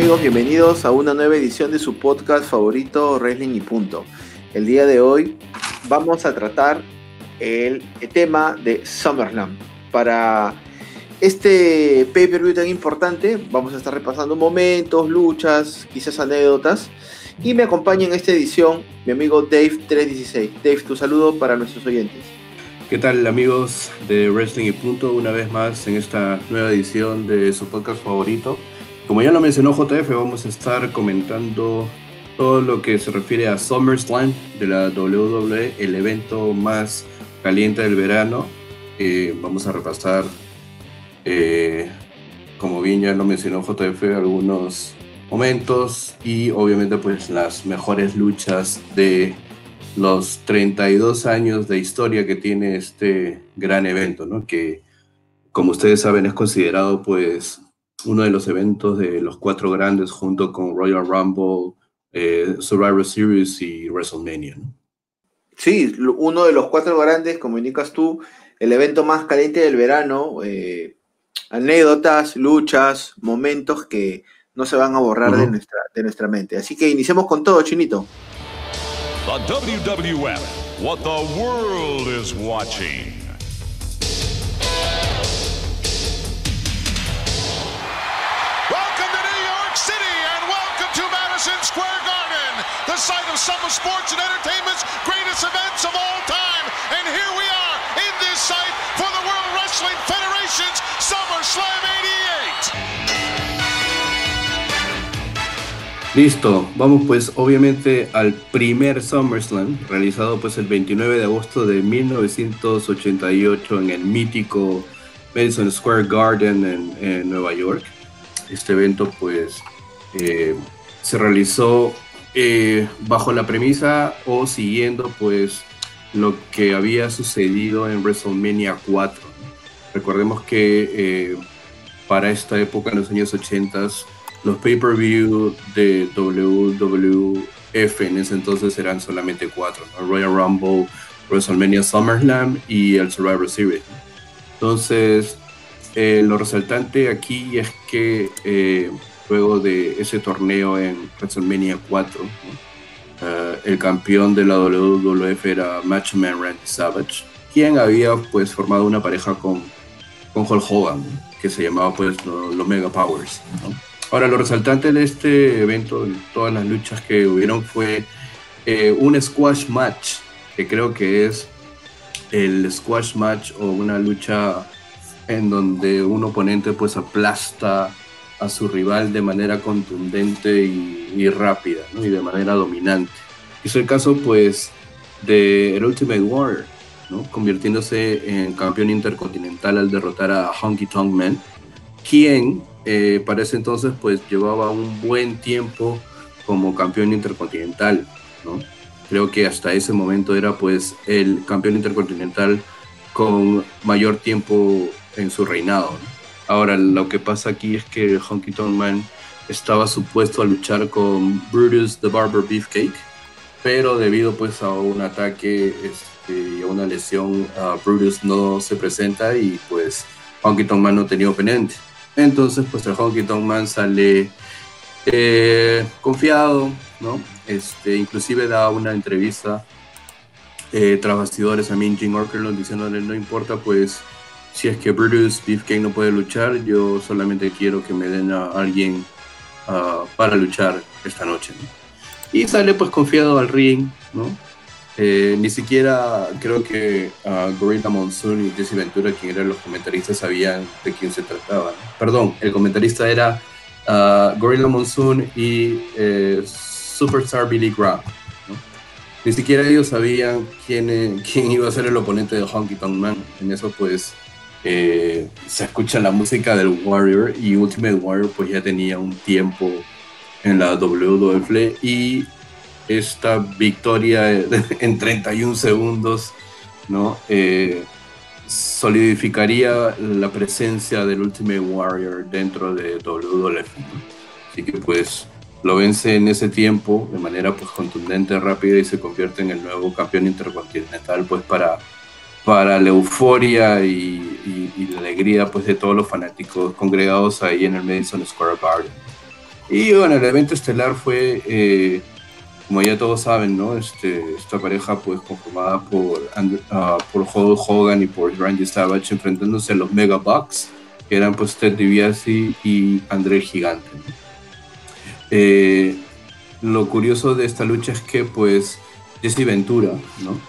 amigos? Bienvenidos a una nueva edición de su podcast favorito Wrestling y Punto. El día de hoy vamos a tratar el tema de SummerSlam. Para este pay-per-view tan importante vamos a estar repasando momentos, luchas, quizás anécdotas. Y me acompaña en esta edición mi amigo Dave316. Dave, tu saludo para nuestros oyentes. ¿Qué tal amigos de Wrestling y Punto? Una vez más en esta nueva edición de su podcast favorito. Como ya lo mencionó JF, vamos a estar comentando todo lo que se refiere a SummerSlam de la WWE, el evento más caliente del verano. Eh, vamos a repasar, eh, como bien ya lo mencionó JF, algunos momentos y obviamente pues las mejores luchas de los 32 años de historia que tiene este gran evento, ¿no? Que como ustedes saben es considerado pues uno de los eventos de los cuatro grandes junto con Royal Rumble, eh, Survivor Series y WrestleMania. Sí, uno de los cuatro grandes, como indicas tú, el evento más caliente del verano, eh, anécdotas, luchas, momentos que no se van a borrar de, nuestra, de nuestra mente. Así que iniciemos con todo, Chinito. The WWF, what the world is watching. Site of some of sports and entertainment's greatest events of all time. And here we are in this site for the World Wrestling Federation's SummerSlam 88. Listo, vamos pues obviamente al primer SummerSlam, realizado pues el 29 de agosto de 1988 en el mítico Madison Square Garden en, en Nueva York. Este evento pues eh, se realizó eh, bajo la premisa o siguiendo pues lo que había sucedido en WrestleMania 4. Recordemos que eh, para esta época, en los años 80, los pay-per-view de WWF en ese entonces eran solamente cuatro, Royal Rumble, WrestleMania SummerSlam y el Survivor Series. Entonces, eh, lo resaltante aquí es que luego de ese torneo en WrestleMania 4. Eh, el campeón de la WWF era Matchman Randy Savage, quien había pues formado una pareja con, con Hulk Hogan, que se llamaba pues los Mega Powers. Ahora, lo resaltante de este evento, todas las luchas que hubieron, fue eh, un squash match, que creo que es el squash match o una lucha en donde un oponente pues aplasta a su rival de manera contundente y, rápida, y de manera dominante. Es el caso, pues, de el Ultimate Warrior, ¿no? convirtiéndose en campeón intercontinental al derrotar a Honky Tonk Man, quien eh, para ese entonces, pues, llevaba un buen tiempo como campeón intercontinental, ¿no? Creo que hasta ese momento era, pues, el campeón intercontinental con mayor tiempo en su reinado, ¿no? Ahora, lo que pasa aquí es que Honky Tonk Man estaba supuesto a luchar con Brutus the Barber Beefcake, pero debido pues a un ataque este, a una lesión, Brutus no se presenta y pues Honky Tonk Man no tenía oponente. Entonces, pues el Honky Tonk Man sale eh, confiado, ¿no? Este, inclusive da una entrevista eh, tras bastidores a Min Jim diciéndole no importa pues si es que Brutus Beefcake no puede luchar, yo solamente quiero que me den a alguien ah, para luchar esta noche. Y sale pues confiado al ring, ¿no? Eh, ni siquiera creo que uh, Gorilla Monsoon y Jesse Ventura, quien eran los comentaristas, sabían de quién se trataba. Perdón, el comentarista era uh, Gorilla Monsoon y eh, Superstar Billy Graham. Ni siquiera ellos sabían quién, quién iba a ser el oponente de Honky Tonk Man. En eso pues eh, se escucha la música del Warrior y Ultimate Warrior pues ya tenía un tiempo en la WWF y esta victoria en 31 segundos ¿no? Eh, solidificaría la presencia del Ultimate Warrior dentro de WWF. Así que pues lo vence en ese tiempo de manera pues contundente, rápida y se convierte en el nuevo campeón intercontinental pues para para la euforia y, la alegría pues, de todos los fanáticos congregados ahí en el Madison Square Garden. Y bueno, el evento estelar fue, eh, como ya todos saben, ¿no? Este, esta pareja pues conformada por, uh, por Hulk Hogan y por Randy Savage enfrentándose a los Mega Bucks, que eran pues Ted DiBiase y André Gigante. Eh, lo curioso de esta lucha es que pues Jesse Ventura, ¿no?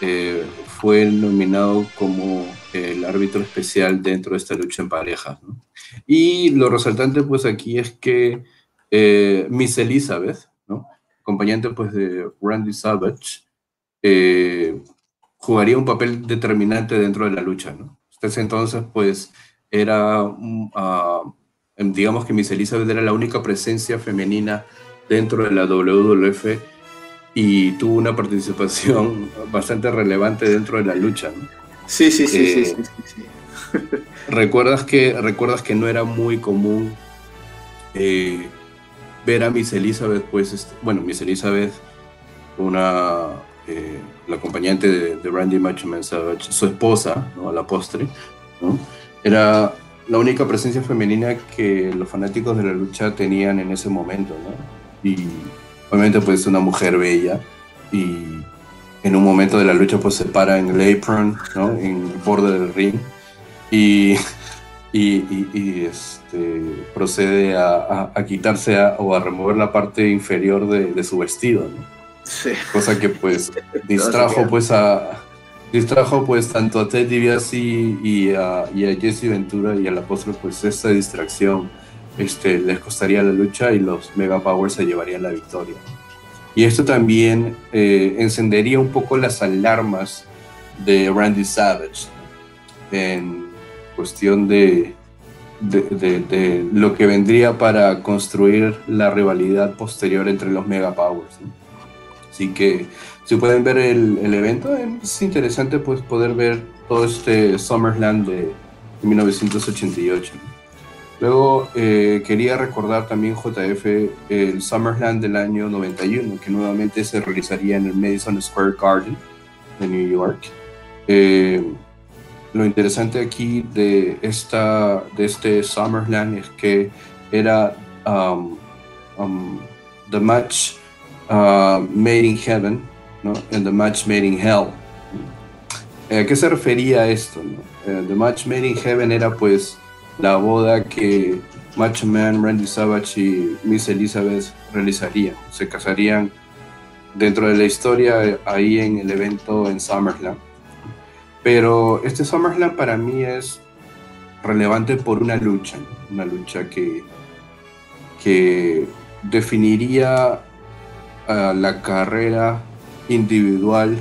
Eh, fue nominado como el árbitro especial dentro de esta lucha en parejas. Y lo resaltante pues aquí es que eh, Miss Elizabeth, ¿no? acompañante pues de Randy Savage, eh, jugaría un papel determinante dentro de la lucha. ¿no? Entonces pues era, uh, digamos que Miss Elizabeth era la única presencia femenina dentro de la WWF y tuvo una participación bastante relevante dentro de la lucha. ¿no? Sí, sí, sí, sí, eh, sí, sí, ¿Recuerdas que, ¿Recuerdas que no era muy común eh, ver a Miss Elizabeth, pues, este, bueno, Miss Elizabeth, una, eh, la acompañante de, Randy Macho Savage, su esposa, ¿no? a la postre, ¿no? era la única presencia femenina que los fanáticos de la lucha tenían en ese momento, ¿no? Y obviamente pues una mujer bella y en un momento de la lucha pues se para en el apron, ¿no? En el borde del ring y, y, este, procede a, a, quitarse o a remover la parte inferior de, de su vestido, ¿no? Sí. Cosa que pues distrajo pues a distrajo pues tanto a Ted DiBiase y a, y a Jesse Ventura y a la postre pues esta distracción este, les costaría la lucha y los Mega Powers se llevarían la victoria. Y esto también eh, encendería un poco las alarmas de Randy Savage en cuestión de, de, lo que vendría para construir la rivalidad posterior entre los Mega Powers. Así que si pueden ver el, el, evento, es interesante pues, poder ver todo este SummerSlam de, 1988. Luego eh, quería recordar también JF el SummerSlam del año 91, que nuevamente se realizaría en el Madison Square Garden de New York. Eh, lo interesante aquí de, esta, de este SummerSlam es que era um, um, the match uh, made in heaven ¿no? and the match made in hell. ¿A qué se refería esto? No? the match made in heaven era pues la boda que Macho Man, Randy Savage y Miss Elizabeth realizarían. Se casarían dentro de la historia ahí en el evento en SummerSlam. Pero este SummerSlam para mí es relevante por una lucha, una lucha que, que definiría la carrera individual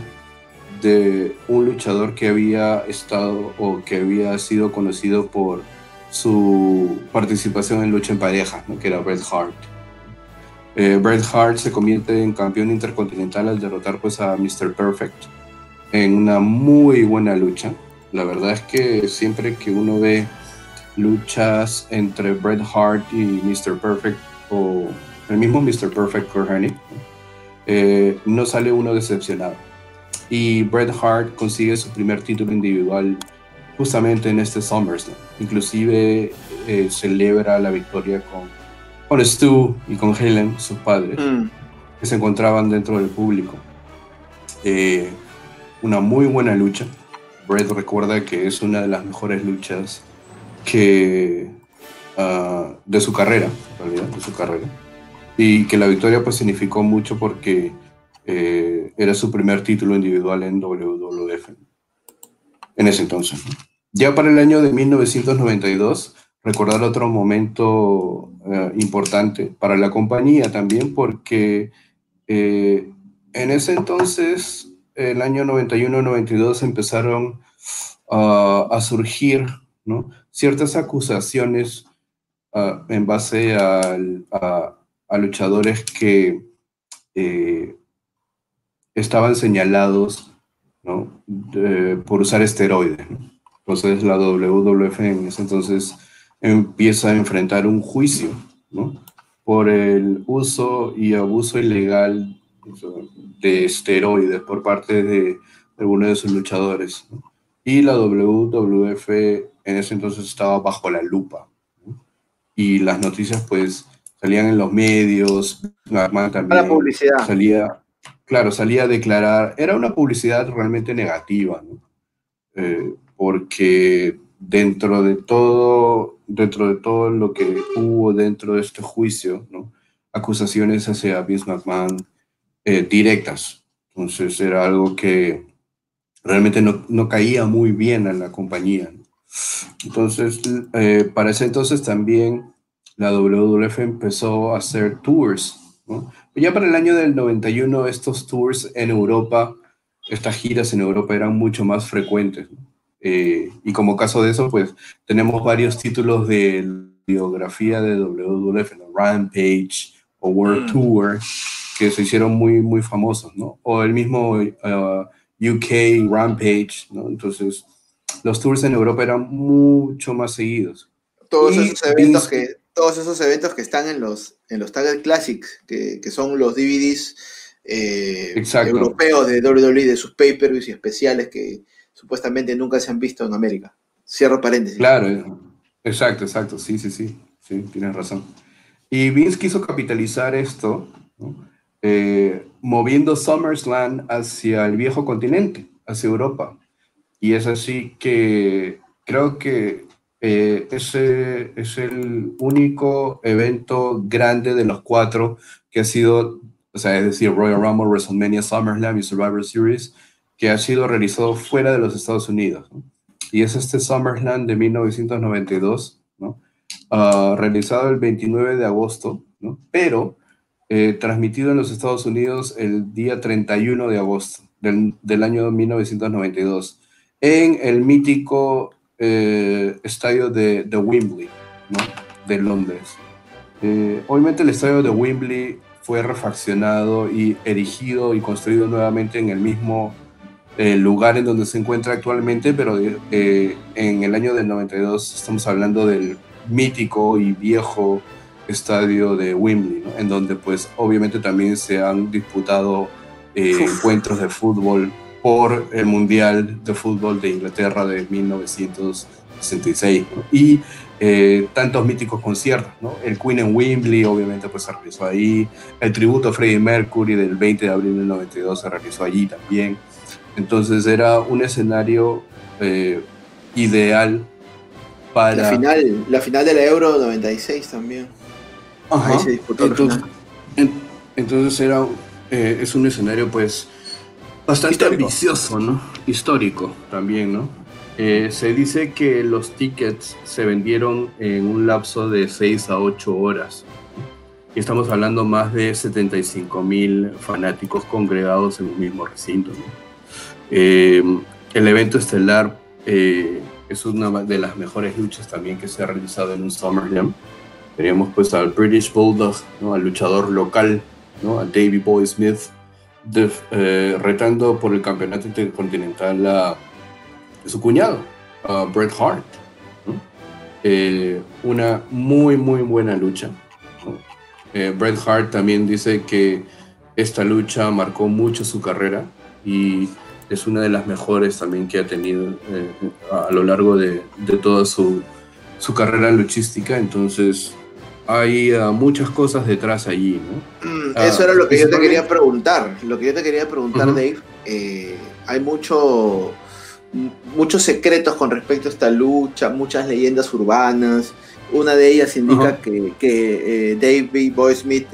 de un luchador que había estado o que había sido conocido por su participación en lucha en pareja, que era Bret Hart. Eh, Bret Hart se convierte en campeón intercontinental al derrotar pues, a Mr. Perfect en una muy buena lucha. La verdad es que siempre que uno ve luchas entre Bret Hart y Mr. Perfect o el mismo Mr. Perfect eh, no sale uno decepcionado. Y Bret Hart consigue su primer título individual justamente en este SummerSlam. Inclusive eh, celebra la victoria con, con Stu y con Helen, sus padres, mm. que se encontraban dentro del público. Eh, una muy buena lucha. Brett recuerda que es una de las mejores luchas que uh, de su carrera, de su carrera. Y que la victoria pues significó mucho porque eh, era su primer título individual en WWF en ese entonces. Ya para el año de 1992, recordar otro momento eh, importante para la compañía también, porque eh, en ese entonces, el año 91-92, empezaron a surgir ciertas acusaciones uh, en base a, luchadores que eh, estaban señalados por usar esteroides. Entonces la WWF en ese entonces empieza a enfrentar un juicio ¿no? por el uso y abuso ilegal de esteroides por parte de algunos de sus luchadores. Y la WWF en ese entonces estaba bajo la lupa. Y las noticias pues salían en los medios, también la publicidad. salía, claro, salía a declarar, era una publicidad realmente negativa, ¿no? Eh, porque dentro de todo, dentro de todo lo que hubo dentro de este juicio, ¿no? acusaciones hacia Vince McMahon eh, directas. Entonces era algo que realmente no, no, caía muy bien a la compañía. Entonces, eh, para ese entonces también la WWF empezó a hacer tours. ¿no? Ya para el año del 91 estos tours en Europa, estas giras en Europa eran mucho más frecuentes. Eh, y como caso de eso, pues tenemos varios títulos de biografía de WWF, Rampage o World mm. Tour, que se hicieron muy, muy famosos, ¿no? O el mismo uh, UK Rampage, ¿no? Entonces, los tours en Europa eran mucho más seguidos. Todos esos eventos que todos esos eventos que están en los en los Target Classics, que, que son los DVDs eh, europeos de WWE, de sus pay-per-views y especiales que supuestamente nunca se han visto en América. Cierro paréntesis. Claro, exacto, exacto, sí, sí, sí, sí, tienes razón. Y Vince quiso capitalizar esto, eh, moviendo SummerSlam hacia el viejo continente, hacia Europa. Y es así que creo que eh, ese es el único evento grande de los cuatro que ha sido, o sea, es decir, Royal Rumble, WrestleMania, SummerSlam y Survivor Series, que ha sido realizado fuera de los Estados Unidos. Y es este SummerSlam de 1992, ¿no? Ah, realizado el 29 de agosto, ¿no? pero eh, transmitido en los Estados Unidos el día 31 de agosto del, del año 1992 en el mítico eh, estadio de, de, Wembley, ¿no? de Londres. Eh, obviamente el estadio de Wembley fue refaccionado y erigido y construido nuevamente en el mismo el lugar en donde se encuentra actualmente, pero eh, en el año del 92 estamos hablando del mítico y viejo estadio de Wembley, en donde pues obviamente también se han disputado eh, encuentros de fútbol por el Mundial de Fútbol de Inglaterra de 1966 y eh, tantos míticos conciertos, ¿no? el Queen en Wembley obviamente pues se realizó ahí, el tributo a Freddie Mercury del 20 de abril del 92 se realizó allí también, entonces era un escenario eh, ideal para... La final, la final de la Euro 96 también. Ahí se disputó entonces, entonces era, eh, es un escenario pues bastante ambicioso, ¿no? Histórico también, ¿no? Eh, se dice que los tickets se vendieron en un lapso de 6 a 8 horas. Y estamos hablando más de 75 mil fanáticos congregados en un mismo recinto. ¿no? Eh, el evento estelar eh, es una de las mejores luchas también que se ha realizado en un SummerSlam. Teníamos pues al British Bulldog, ¿no? al luchador local, ¿no? a Davey Boy Smith, eh, retando por el campeonato intercontinental a, su cuñado, a Bret Hart. una muy, muy buena lucha. Bret Hart también dice que esta lucha marcó mucho su carrera y es una de las mejores también que ha tenido eh, a, lo largo de, de toda su, su, carrera luchística. Entonces, hay uh, muchas cosas detrás allí, ¿no? Mm, eso era lo que yo te quería preguntar. Lo que yo te quería preguntar, Dave. Eh, hay mucho, muchos secretos con respecto a esta lucha, muchas leyendas urbanas. Una de ellas indica que, que eh, David Boy Smith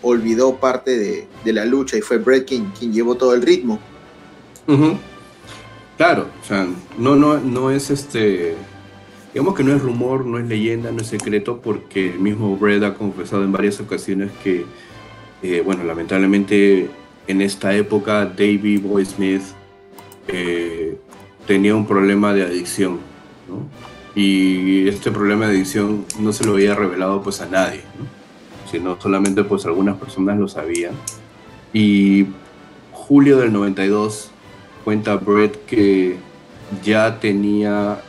olvidó parte de, de, la lucha y fue Brett quien, quien llevó todo el ritmo. Claro, o sea, no, no, no es este, digamos que no es rumor, no es leyenda, no es secreto, porque el mismo Brett ha confesado en varias ocasiones que, eh, bueno, lamentablemente en esta época Davey Boy Smith eh, tenía un problema de adicción. Y este problema de adicción no se lo había revelado pues a nadie, ¿no? sino solamente pues algunas personas lo sabían. Y julio del 92 cuenta Brett que ya tenía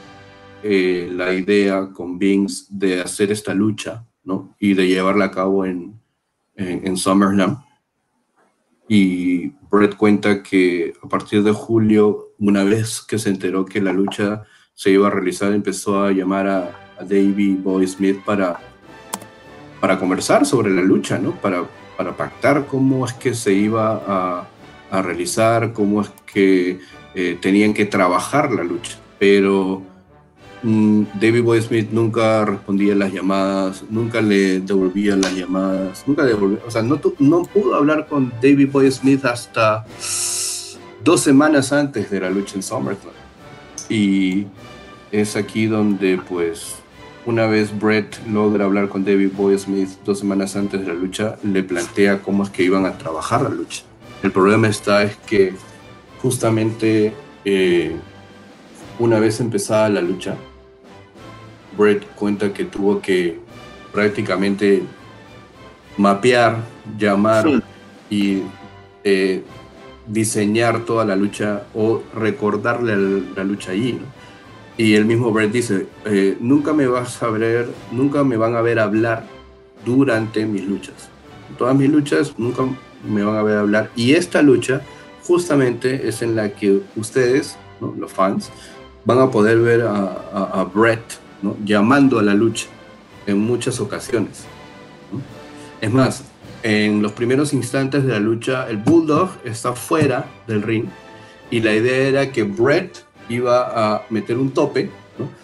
eh, la idea con Vince de hacer esta lucha, ¿no? Y de llevarla a cabo en, en, SummerSlam. Y Brett cuenta que a partir de julio, una vez que se enteró que la lucha se iba a realizar, empezó a llamar a, a Davey Boy Smith para para conversar sobre la lucha, ¿no? Para, para pactar cómo es que se iba a, a realizar, cómo es que eh, tenían que trabajar la lucha. Pero mm, David Boy Smith nunca respondía las llamadas, nunca le devolvía las llamadas, nunca devolvía, o sea, no, no pudo hablar con David Boy Smith hasta dos semanas antes de la lucha en SummerSlam. Y es aquí donde, pues, una vez Brett logra hablar con David Boy Smith dos semanas antes de la lucha, le plantea cómo es que iban a trabajar la lucha. El problema está es que justamente eh, una vez empezada la lucha, Brett cuenta que tuvo que prácticamente mapear, llamar y eh, diseñar toda la lucha o recordarle la, lucha allí. Y el mismo Brett dice, eh, nunca me vas a ver, nunca me van a ver hablar durante mis luchas. Todas mis luchas nunca me van a ver hablar. Y esta lucha justamente es en la que ustedes, los fans, van a poder ver a, Brett llamando a la lucha en muchas ocasiones. Es más, en los primeros instantes de la lucha, el Bulldog está fuera del ring y la idea era que Brett iba a meter un tope,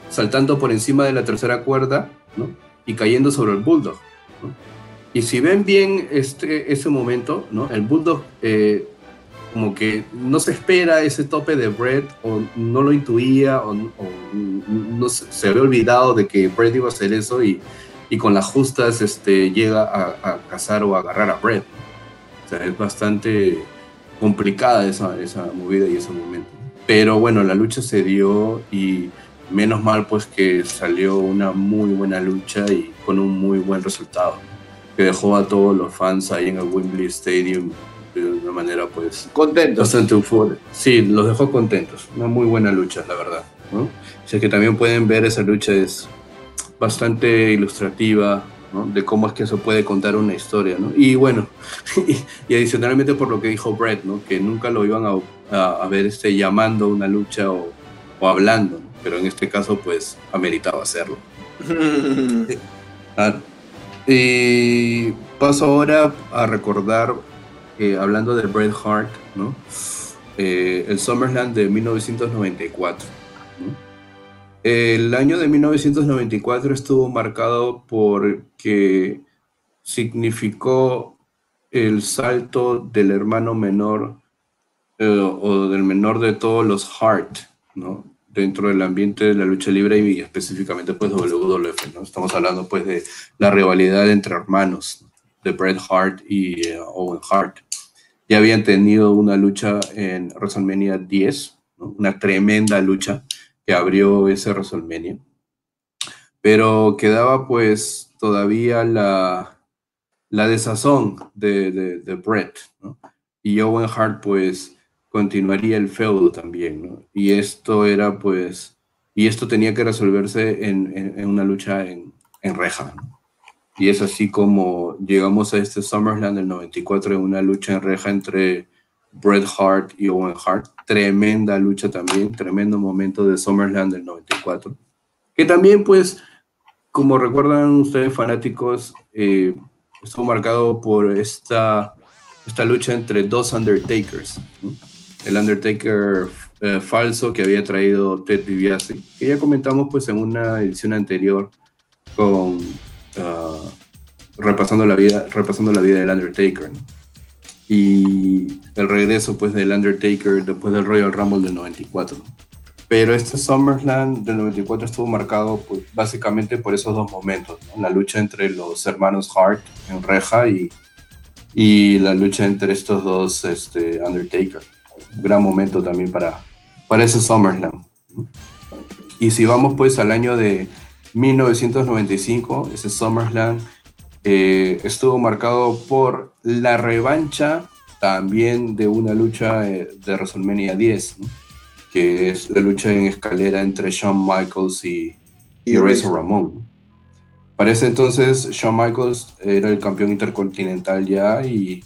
saltando por encima de la tercera cuerda y cayendo sobre el Bulldog. Y si ven bien este, ese momento, ¿no? el Bulldog eh, como que no se espera ese tope de Brett o no lo intuía o, no se, había olvidado de que Brett iba a hacer eso y, y con las justas este, llega a, a, cazar o a agarrar a Brett. O sea, es bastante complicada esa, esa movida y ese momento. Pero bueno, la lucha se dio y menos mal pues que salió una muy buena lucha y con un muy buen resultado que dejó a todos los fans ahí en el Wembley Stadium de una manera pues contentos bastante eufórica sí los dejó contentos una muy buena lucha la verdad ¿no? o sea que también pueden ver esa lucha es bastante ilustrativa ¿no? de cómo es que se puede contar una historia ¿no? y bueno y, adicionalmente por lo que dijo Brett ¿no? que nunca lo iban a, a, ver este llamando una lucha o, o hablando pero en este caso pues ameritaba hacerlo claro y paso ahora a recordar hablando de Bret Hart, ¿no? Eh, el SummerSlam de 1994. El año de 1994 estuvo marcado porque significó el salto del hermano menor eh, o del menor de todos los Hart, ¿no? Dentro del ambiente de la lucha libre y específicamente pues WWF, ¿no? Estamos hablando pues de la rivalidad entre hermanos de Bret Hart y eh, Owen Hart ya habían tenido una lucha en WrestleMania 10, una tremenda lucha que abrió ese WrestleMania. Pero quedaba pues todavía la, la desazón de, de, de Brett, Y Owen Hart pues continuaría el feudo también, Y esto era pues, y esto tenía que resolverse en, una lucha en, reja, y es así como llegamos a este SummerSlam del 94 en una lucha en reja entre Bret Hart y Owen Hart. Tremenda lucha también, tremendo momento de SummerSlam del 94. Que también, pues, como recuerdan ustedes fanáticos, eh, estuvo marcado por esta, esta lucha entre dos Undertakers. El Undertaker eh, falso que había traído Ted DiBiase, que ya comentamos pues en una edición anterior con Ah, repasando, la vida, repasando la vida del Undertaker. Y el regreso pues del Undertaker después del Royal Rumble del 94. Pero este SummerSlam del 94 estuvo marcado pues, básicamente por esos dos momentos, la lucha entre los hermanos Hart en reja y, y la lucha entre estos dos este, Undertaker. Gran momento también para, para ese SummerSlam. Y si vamos pues al año de 1995, ese SummerSlam, eh, estuvo marcado por la revancha también de una lucha eh, de WrestleMania 10, que es la lucha en escalera entre Shawn Michaels y, y Razor Ramón. Para ese entonces, Shawn Michaels era el campeón intercontinental ya y,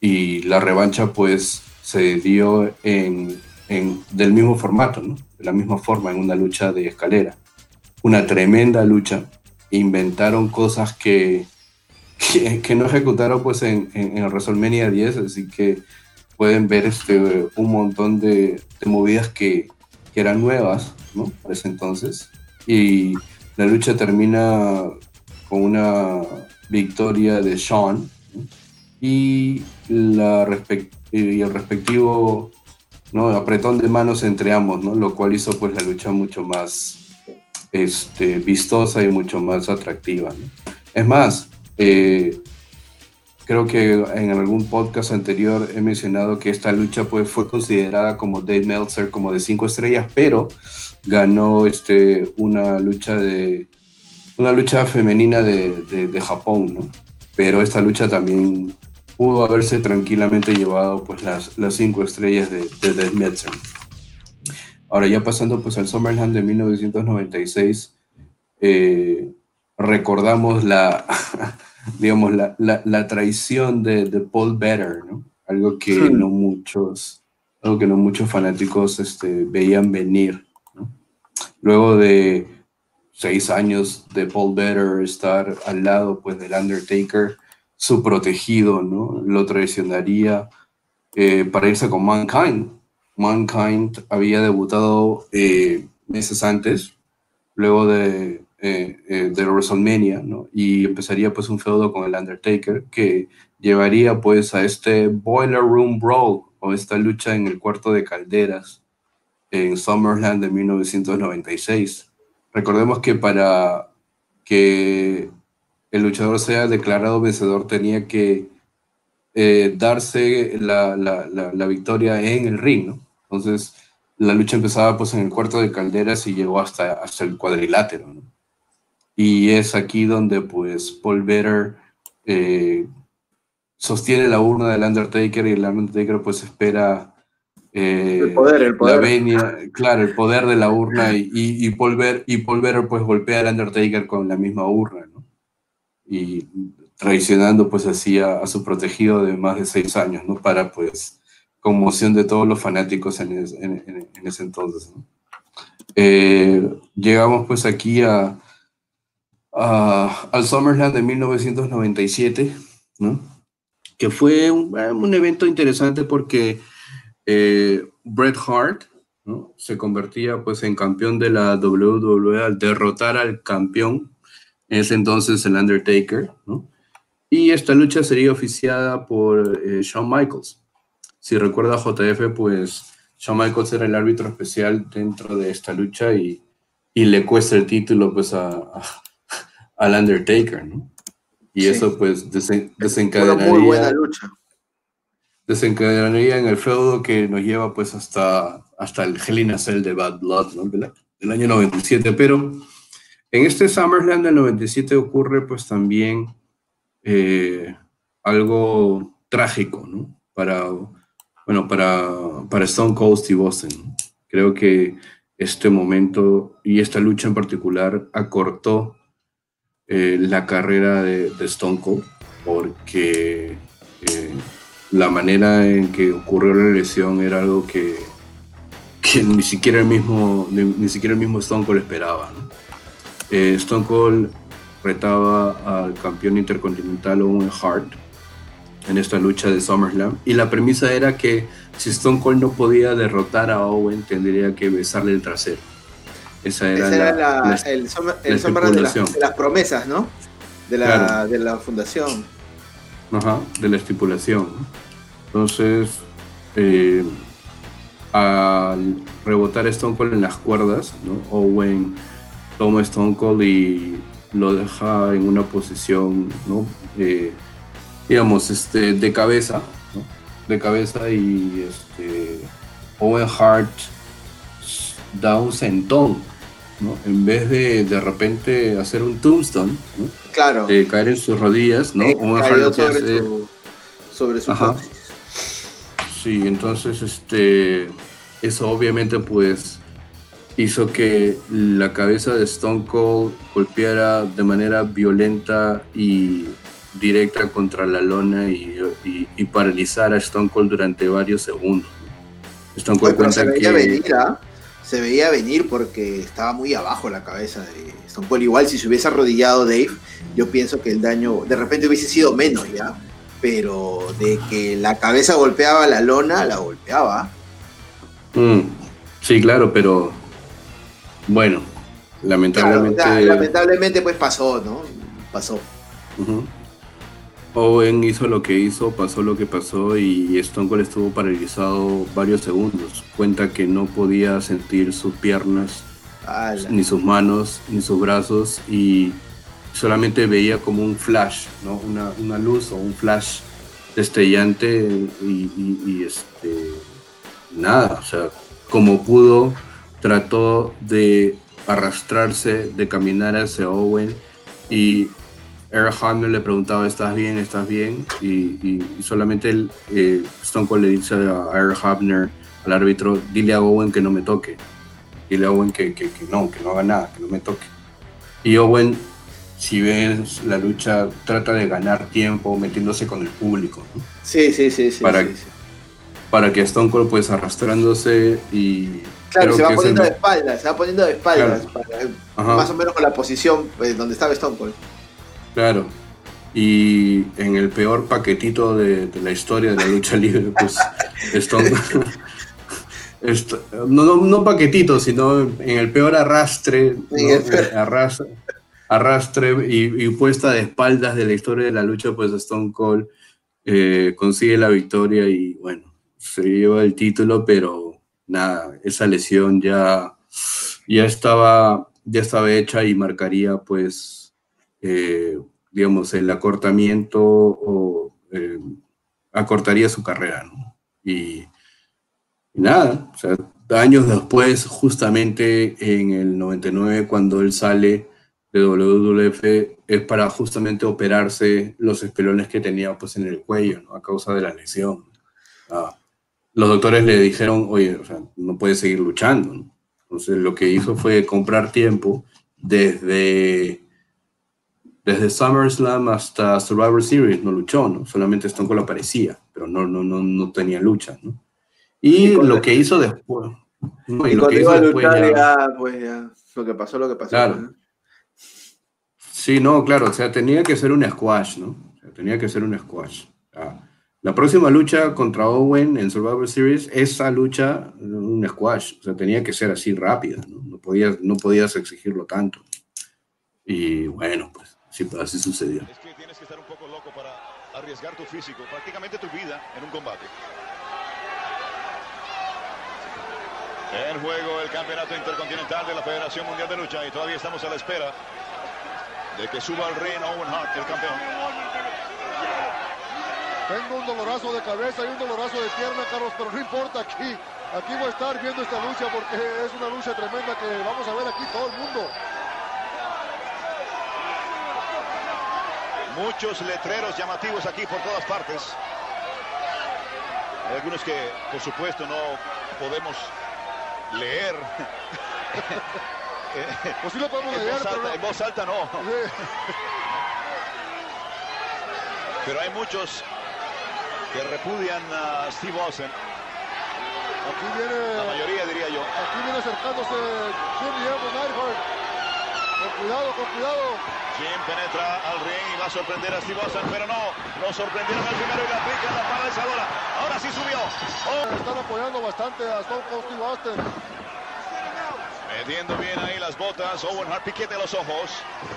y la revancha pues se dio en, en, del mismo formato, de la misma forma, en una lucha de escalera una tremenda lucha. Inventaron cosas que que, no ejecutaron pues en, en, el WrestleMania 10, así que pueden ver este, un montón de, movidas que, que, eran nuevas, ¿no? Por ese entonces. Y la lucha termina con una victoria de Sean y, la y el respectivo ¿no? apretón de manos entre ambos, ¿no? lo cual hizo pues la lucha mucho más este, vistosa y mucho más atractiva. Es más, eh, creo que en algún podcast anterior he mencionado que esta lucha pues, fue considerada como Dave Meltzer como de cinco estrellas, pero ganó este, una lucha de una lucha femenina de, de, Japón, ¿no? Pero esta lucha también pudo haberse tranquilamente llevado pues las, las cinco estrellas de, de Dave Meltzer. Ahora ya pasando pues al Summerland de 1996, eh, recordamos la digamos, la, la, traición de, de, Paul Better, ¿no? Algo que hmm. no muchos, algo que no muchos fanáticos este, veían venir, ¿no? Luego de seis años de Paul Better estar al lado, pues, del Undertaker, su protegido, ¿no? Lo traicionaría eh, para irse con Mankind. Mankind había debutado eh, meses antes, luego de eh, eh, de WrestleMania, ¿no? Y empezaría pues un feudo con el Undertaker que llevaría pues a este Boiler Room Brawl o esta lucha en el cuarto de calderas en SummerLand de 1996. Recordemos que para que el luchador sea declarado vencedor tenía que eh, darse la, la, la, victoria en el ring, ¿no? Entonces la lucha empezaba pues en el cuarto de calderas y llegó hasta, hasta el cuadrilátero, ¿no? Y es aquí donde pues Paul Better eh, sostiene la urna del Undertaker y el Undertaker pues espera eh, el poder, el poder. La venia, claro, el poder de la urna y, y, Paul Better, y Paul Better pues golpea al Undertaker con la misma urna. Y traicionando pues así a, su protegido de más de seis años, ¿no? Para pues conmoción de todos los fanáticos en, ese entonces. Eh, llegamos pues aquí a, al Summerland de 1997, ¿no? que fue un, un evento interesante porque eh, Bret Hart ¿no? se convertía pues, en campeón de la WWE al derrotar al campeón, ese entonces el Undertaker, ¿no? y esta lucha sería oficiada por eh, Shawn Michaels. Si recuerda JF, pues Shawn Michaels era el árbitro especial dentro de esta lucha y, y le cuesta el título pues a al Undertaker, ¿no? Y eso pues desencadenaría... Una muy buena lucha. Desencadenaría en el feudo que nos lleva pues hasta, hasta el Hell in a Cell de Bad Blood, ¿no? Del, año 97, pero en este SummerSlam del 97 ocurre pues también eh, algo trágico, ¿no? Para, bueno, para, Stone Cold Steve Boston. Creo que este momento y esta lucha en particular acortó eh, la carrera de, Stone Cold porque eh, la manera en que ocurrió la lesión era algo que, ni siquiera el mismo ni, siquiera el mismo Stone Cold esperaba. Eh, Stone Cold retaba al campeón intercontinental Owen Hart en esta lucha de SummerSlam y la premisa era que si Stone Cold no podía derrotar a Owen tendría que besarle el trasero. Esa era, la, el, sombra, de, las promesas, ¿no? De la, de la fundación. Ajá, de la estipulación. Entonces, eh, al rebotar Stone Cold en las cuerdas, ¿no? Owen toma Stone Cold y lo deja en una posición, ¿no? Eh, digamos, este, de cabeza, ¿no? De cabeza y este, Owen Hart da un sentón en vez de de repente hacer un tombstone, Claro. Eh, caer en sus rodillas, ¿no? sobre, su, Sí, entonces este eso obviamente pues hizo que la cabeza de Stone Cold golpeara de manera violenta y directa contra la lona y, y, paralizara a Stone Cold durante varios segundos. Stone Cold cuenta que... ¿ah? se veía venir porque estaba muy abajo la cabeza de Stone Cold. Igual si se hubiese arrodillado Dave, yo pienso que el daño de repente hubiese sido menos ya, pero de que la cabeza golpeaba la lona, la golpeaba. Mm, sí, claro, pero bueno, lamentablemente. lamentablemente pues pasó, ¿no? Pasó. Owen hizo lo que hizo, pasó lo que pasó y Stone Cold estuvo paralizado varios segundos. Cuenta que no podía sentir sus piernas, ni sus manos, ni sus brazos y solamente veía como un flash, ¿no? una, luz o un flash destellante y, este, nada, o sea, como pudo, trató de arrastrarse, de caminar hacia Owen y Eric Hamner le preguntaba, ¿estás bien? ¿Estás bien? Y, solamente el, eh, Stone Cold le dice a Eric Hamner, al árbitro, dile a Owen que no me toque. Dile a Owen que, que, no, que no haga nada, que no me toque. Y Owen, si ves la lucha, trata de ganar tiempo metiéndose con el público. Sí, sí, sí, sí. Para, para que Stone Cold pues arrastrándose y... Claro, se va poniendo de espaldas, se va poniendo de espaldas, más o menos con la posición pues, donde estaba Stone Cold. Claro. Y en el peor paquetito de, la historia de la lucha libre, pues Stone no, no, paquetito, sino en el peor arrastre, arrastre, y, puesta de espaldas de la historia de la lucha, pues Stone Cold eh, consigue la victoria y bueno, se lleva el título, pero nada, esa lesión ya, ya, estaba, ya estaba hecha y marcaría pues eh, digamos, el acortamiento o eh, acortaría su carrera, Y, nada, o sea, años después, justamente en el 99, cuando él sale de WWF, es para justamente operarse los espelones que tenía pues en el cuello, A causa de la lesión. Ah, los doctores le dijeron, oye, o sea, no puede seguir luchando, Entonces lo que hizo fue comprar tiempo desde desde SummerSlam hasta Survivor Series no luchó, ¿no? Solamente Stone Cold aparecía, pero no, no, no, no tenía lucha, ¿no? Y, lo que hizo después... y, lo que hizo después ya, pues ya, lo que pasó, lo que pasó. Claro. Sí, no, claro, o sea, tenía que ser un squash, ¿no? O sea, tenía que ser un squash. La próxima lucha contra Owen en Survivor Series, esa lucha, un squash, o sea, tenía que ser así rápida, ¿no? No podías, no podías exigirlo tanto. Y bueno, pues Sí, pero así sucedió. Es que tienes que estar un poco loco para arriesgar tu físico, prácticamente tu vida en un combate. En juego el campeonato intercontinental de la Federación Mundial de Lucha y todavía estamos a la espera de que suba al ring Owen Hart, el campeón. Tengo un dolorazo de cabeza y un dolorazo de pierna, Carlos, pero no importa aquí. Aquí voy a estar viendo esta lucha porque es una lucha tremenda que vamos a ver aquí todo el mundo. Muchos letreros llamativos aquí por todas partes. Hay algunos que, por supuesto, no podemos leer. pues sí lo podemos leer, En voz alta no. pero hay muchos que repudian a Steve Austin. Aquí viene... La mayoría, diría yo. Aquí viene acercándose Jimmy Neidhart. Con cuidado, con cuidado. Jim penetra al ring y va a sorprender a Steve Austin, pero no. Lo sorprendieron al primero y la aplica en la paralizadora. Ahora sí subió. Oh. Están apoyando bastante a Stone Cold Steve Austin. Metiendo bien ahí las botas. Owen Hart piquete los ojos.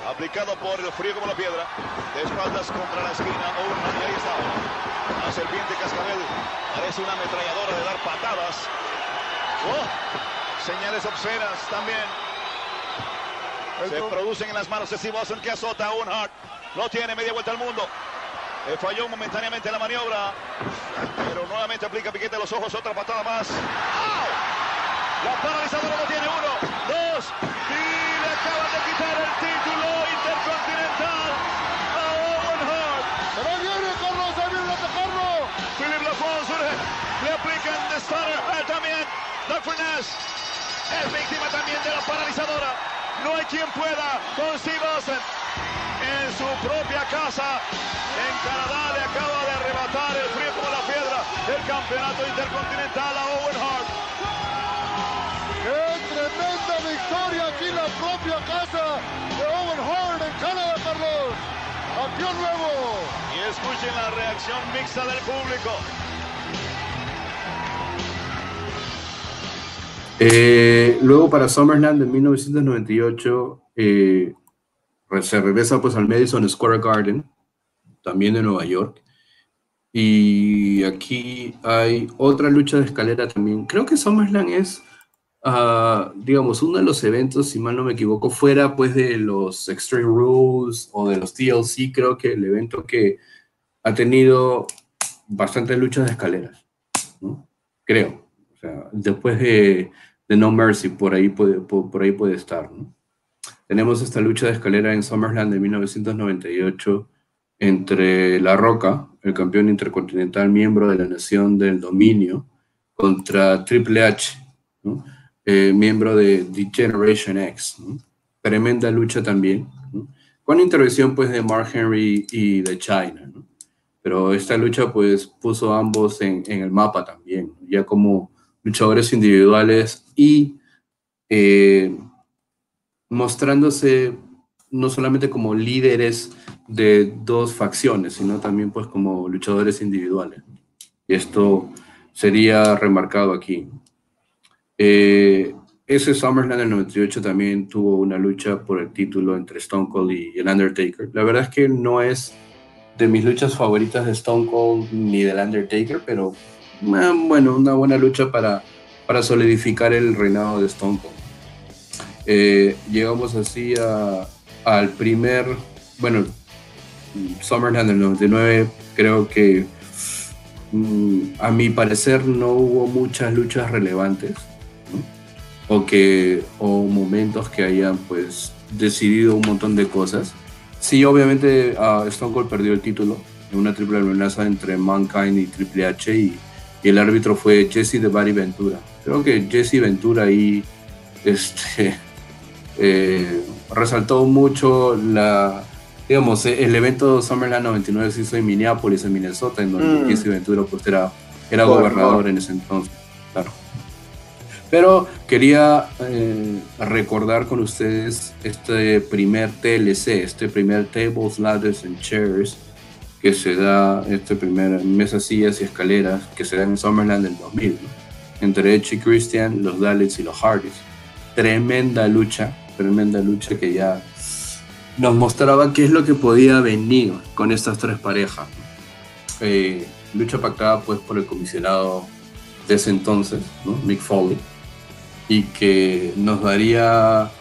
Aplicado por el frío como la piedra. De espaldas contra la esquina. Owen Hart ahí está. La serpiente cascabel. Parece una ametralladora de dar patadas. Oh, señales obscenas también. Se producen en las manos de Steve Austin que azota a Hart. Lo tiene media vuelta al mundo. Eh, falló momentáneamente la maniobra. Pero nuevamente aplica piquete a los ojos. Otra patada más. La paralizadora lo tiene uno, dos. Y le acaban de quitar el título intercontinental a Owen Hart. Pero viene Carlos, ahí viene a atacarlo. Philip Lafont surge. Le aplican de Starter eh, también. Doug Furness es víctima también de la paralizadora. No hay quien pueda con Steve Austin. En su propia casa, en Canadá, le acaba de arrebatar el frío como la piedra el campeonato intercontinental a Owen Hart. ¡Qué tremenda victoria aquí en la propia casa de Owen Hart en Canadá, Carlos! campeón nuevo. Y escuchen la reacción mixta del público. Eh, luego para SummerSlam de 1998 eh, se regresa pues al Madison Square Garden, también de Nueva York. Y aquí hay otra lucha de escalera también. Creo que SummerSlam es, ah, digamos, uno de los eventos, si mal no me equivoco, fuera pues de los Extreme Rules o de los TLC, creo que el evento que ha tenido bastantes luchas de escaleras, ¿no? Creo. O sea, después de, No Mercy, por ahí puede, por, ahí puede estar. Tenemos esta lucha de escalera en SummerSlam de 1998 entre La Roca, el campeón intercontinental miembro de la Nación del Dominio, contra Triple H, ¿no? Eh, miembro de The Generation X. ¿no? Tremenda lucha también, ¿no? con intervención pues de Mark Henry y de China. ¿no? Pero esta lucha pues puso a ambos en, en, el mapa también, ya como luchadores individuales y eh, mostrándose no solamente como líderes de dos facciones, sino también pues como luchadores individuales. Y esto sería remarcado aquí. Eh, ese SummerSlam del 98 también tuvo una lucha por el título entre Stone Cold y el Undertaker. La verdad es que no es de mis luchas favoritas de Stone Cold ni del Undertaker, pero eh, bueno, una buena lucha para, para solidificar el reinado de Stone Cold. Eh, llegamos así a, al primer, bueno, SummerSlam del 99, creo que mm, a mi parecer no hubo muchas luchas relevantes. O que o momentos que hayan pues decidido un montón de cosas. Sí, obviamente uh, Stone Cold perdió el título en una triple amenaza entre Mankind y Triple H y, y, el árbitro fue Jesse de Barry Ventura. Creo que Jesse Ventura ahí este, eh, resaltó mucho la, digamos, el evento SummerSlam 99 se hizo en Minneapolis, en Minnesota, en donde mm. Jesse Ventura pues era, era gobernador en ese entonces, claro. Pero quería eh, recordar con ustedes este primer TLC, este primer Tables, Ladders and Chairs, que se da, este primer mesas, sillas y escaleras, que se da en SummerSlam del 2000, ¿no? entre Edge y Christian, los Daleks y los Hardys. Tremenda lucha, tremenda lucha que ya nos mostraba qué es lo que podía venir con estas tres parejas. Eh, lucha pactada pues por el comisionado de ese entonces, ¿no? Mick Foley, y que nos daría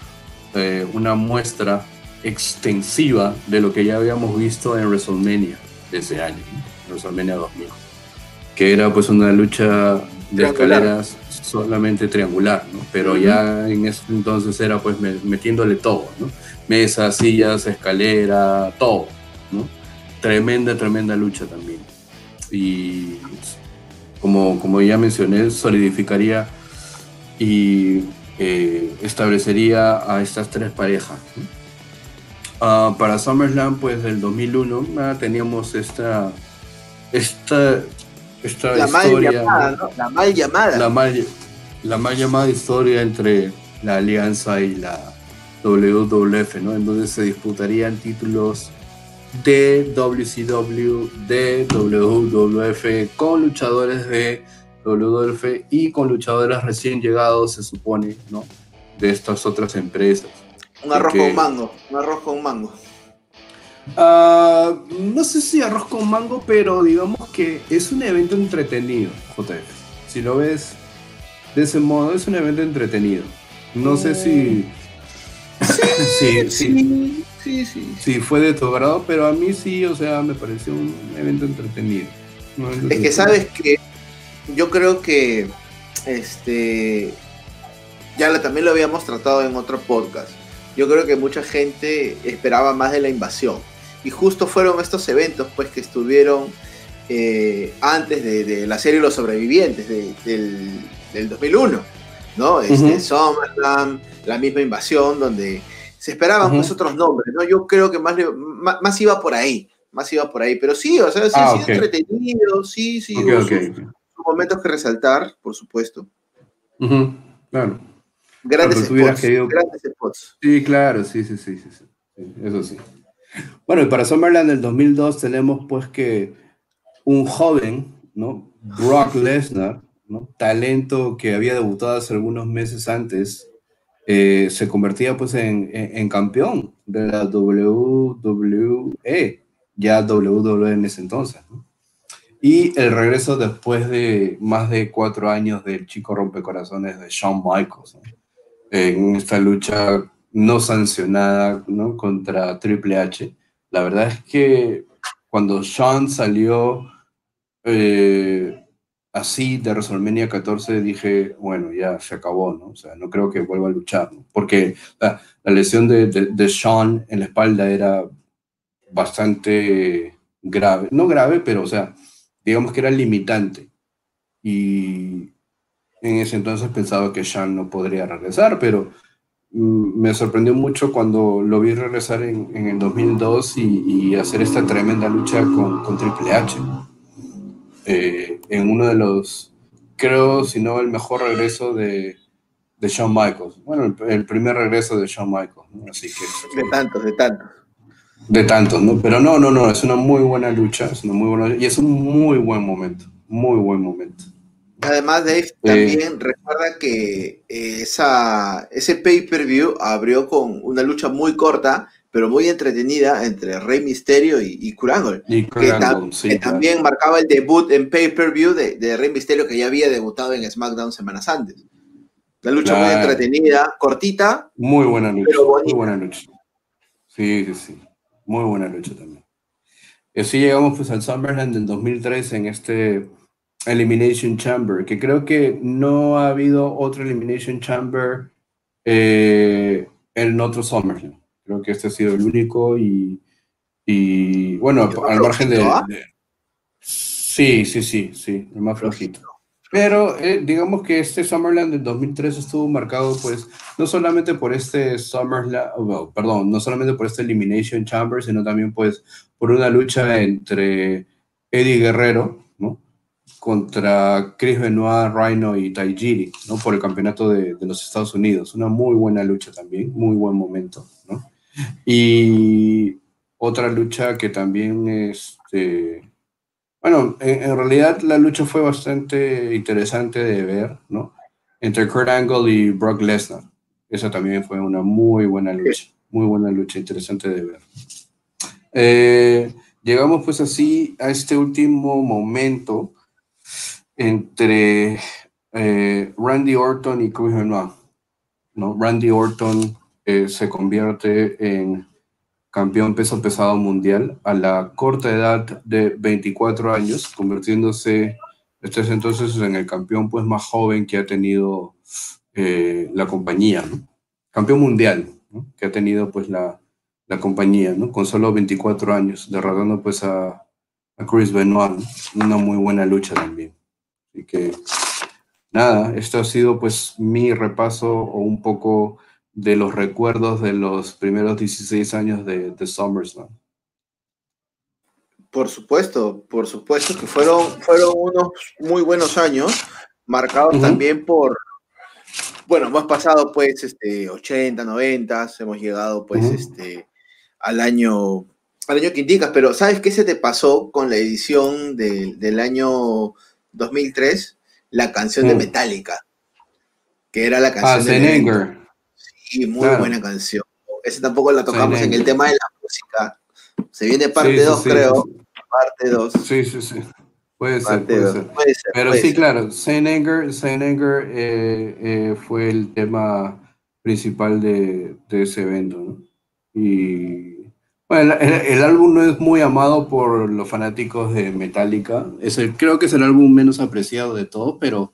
eh, una muestra extensiva de lo que ya habíamos visto en WrestleMania de ese año, ¿no? WrestleMania 2000, que era pues una lucha de escaleras solamente triangular, ¿no? Pero uh -huh. ya en ese entonces era pues metiéndole todo, ¿no? Mesas, sillas, escalera, todo, ¿no? Tremenda, tremenda lucha también. Y como, como ya mencioné, solidificaría y eh, establecería a estas tres parejas. Uh, para SummerSlam, pues del 2001, ah, teníamos esta, esta esta la historia, mal llamada, ¿no? la mal llamada. La mal, la mal llamada historia entre la Alianza y la WWF, ¿no? En donde se disputarían títulos de WCW, de WWF, con luchadores de WWF y con luchadores recién llegados, se supone, ¿no? De estas otras empresas. Un arroz Porque, con mango, un arroz con mango. Uh, no sé si arroz con mango, pero digamos que es un evento entretenido, JF. Si lo ves de ese modo, es un evento entretenido. No sé si. Sí, sí, sí, sí, sí. Sí, fue de tu grado, pero a mí sí, o sea, me pareció un evento entretenido. Un evento es que sabes que yo creo que este ya también lo habíamos tratado en otro podcast. Yo creo que mucha gente esperaba más de la invasión y justo fueron estos eventos pues que estuvieron eh, antes de, de, la serie Los Sobrevivientes de, del, del, 2001, ¿no? Este, uh -huh. SummerSlam, la misma invasión, donde se esperaban uh -huh. pues otros nombres, ¿no? Yo creo que más, más, más, iba por ahí, más iba por ahí, pero sí, o sea, sí, ah, sí okay. entretenido, sí, okay, momentos que resaltar, por supuesto. Uh -huh. Claro. Grandes spots, querido... grandes spots. Sí, claro, sí, sí, sí, sí, sí, eso sí. Bueno, y para Summerland del 2002 tenemos pues que un joven, ¿no? Brock Lesnar, ¿no? Talento que había debutado hace algunos meses antes, eh, se convertía pues en, campeón de la WWE, ya WWE en ese entonces, Y el regreso después de más de cuatro años del chico rompecorazones de Shawn Michaels, en esta lucha no sancionada ¿no? contra Triple H. La verdad es que cuando Shawn salió eh, así de WrestleMania 14 dije, bueno, ya se acabó, ¿no? O sea, no creo que vuelva a luchar. Porque la, lesión de, de, Sean en la espalda era bastante grave. No grave, pero, o sea, digamos que era limitante. Y en ese entonces pensaba que Sean no podría regresar, pero mm, me sorprendió mucho cuando lo vi regresar en, en el 2002 y, y, hacer esta tremenda lucha con, Triple H. Eh, en uno de los, creo, si no el mejor regreso de, de Shawn Michaels. Bueno, el, primer regreso de Shawn Michaels, Así que... De tantos, de tantos. De tantos, ¿no? Pero no, no, no, es una muy buena lucha, es una muy buena, y es un muy buen momento, muy buen momento. Además, Dave, eh, también recuerda que esa, ese pay-per-view abrió con una lucha muy corta pero muy entretenida entre Rey Misterio y, y que, también marcaba el debut en pay-per-view de, Rey Misterio que ya había debutado en SmackDown semanas antes. La lucha muy entretenida, cortita. Muy buena lucha. Muy buena lucha. Sí, sí, sí. Muy buena lucha también. Y así llegamos pues al Summerland del 2003 en este Elimination Chamber, que creo que no ha habido otro Elimination Chamber eh, en otro Summerland. Creo que este ha sido el único y, y bueno, al margen de, Sí, sí, sí, sí, el más flojito. Pero eh, digamos que este Summerland del 2003 estuvo marcado, pues, no solamente por este Summerland, oh, perdón, no solamente por este Elimination Chamber, sino también, pues, por una lucha entre Eddie Guerrero, ¿no? Contra Chris Benoit, Rhino y Taijiri, ¿no? Por el campeonato de, de los Estados Unidos. Una muy buena lucha también, muy buen momento, ¿no? Y otra lucha que también, este, bueno, en, realidad la lucha fue bastante interesante de ver, ¿no? Entre Kurt Angle y Brock Lesnar. Esa también fue una muy buena lucha, muy buena lucha, interesante de ver. Eh, llegamos pues así a este último momento entre eh, Randy Orton y Chris Benoit. ¿no? Randy Orton eh, se convierte en campeón peso pesado mundial a la corta edad de 24 años, convirtiéndose este es entonces en el campeón pues más joven que ha tenido eh, la compañía, campeón mundial que ha tenido pues la, la compañía, ¿no? con solo 24 años, derrotando pues a, a Chris Benoit, una muy buena lucha también. Así que nada, esto ha sido pues mi repaso o un poco de los recuerdos de los primeros 16 años de, de SummerSlam. Por supuesto, por supuesto que fueron, fueron unos muy buenos años, marcados también por, bueno, hemos pasado pues este 80, 90, hemos llegado pues este al año al año que indicas, pero ¿sabes qué se te pasó con la edición del año 2003? La canción de. Metallica, que era la canción ah, de muy buena canción. Ese tampoco la tocamos en el tema de la música. Se viene parte 2, creo. Parte 2. Sí, sí, sí. Puede ser, puede ser, Pero sí, claro, Saint Anger, Saint Anger eh, eh, fue el tema principal de, de ese evento, ¿no? Y bueno, el, el, álbum no es muy amado por los fanáticos de Metallica. Es el, creo que es el álbum menos apreciado de todo, pero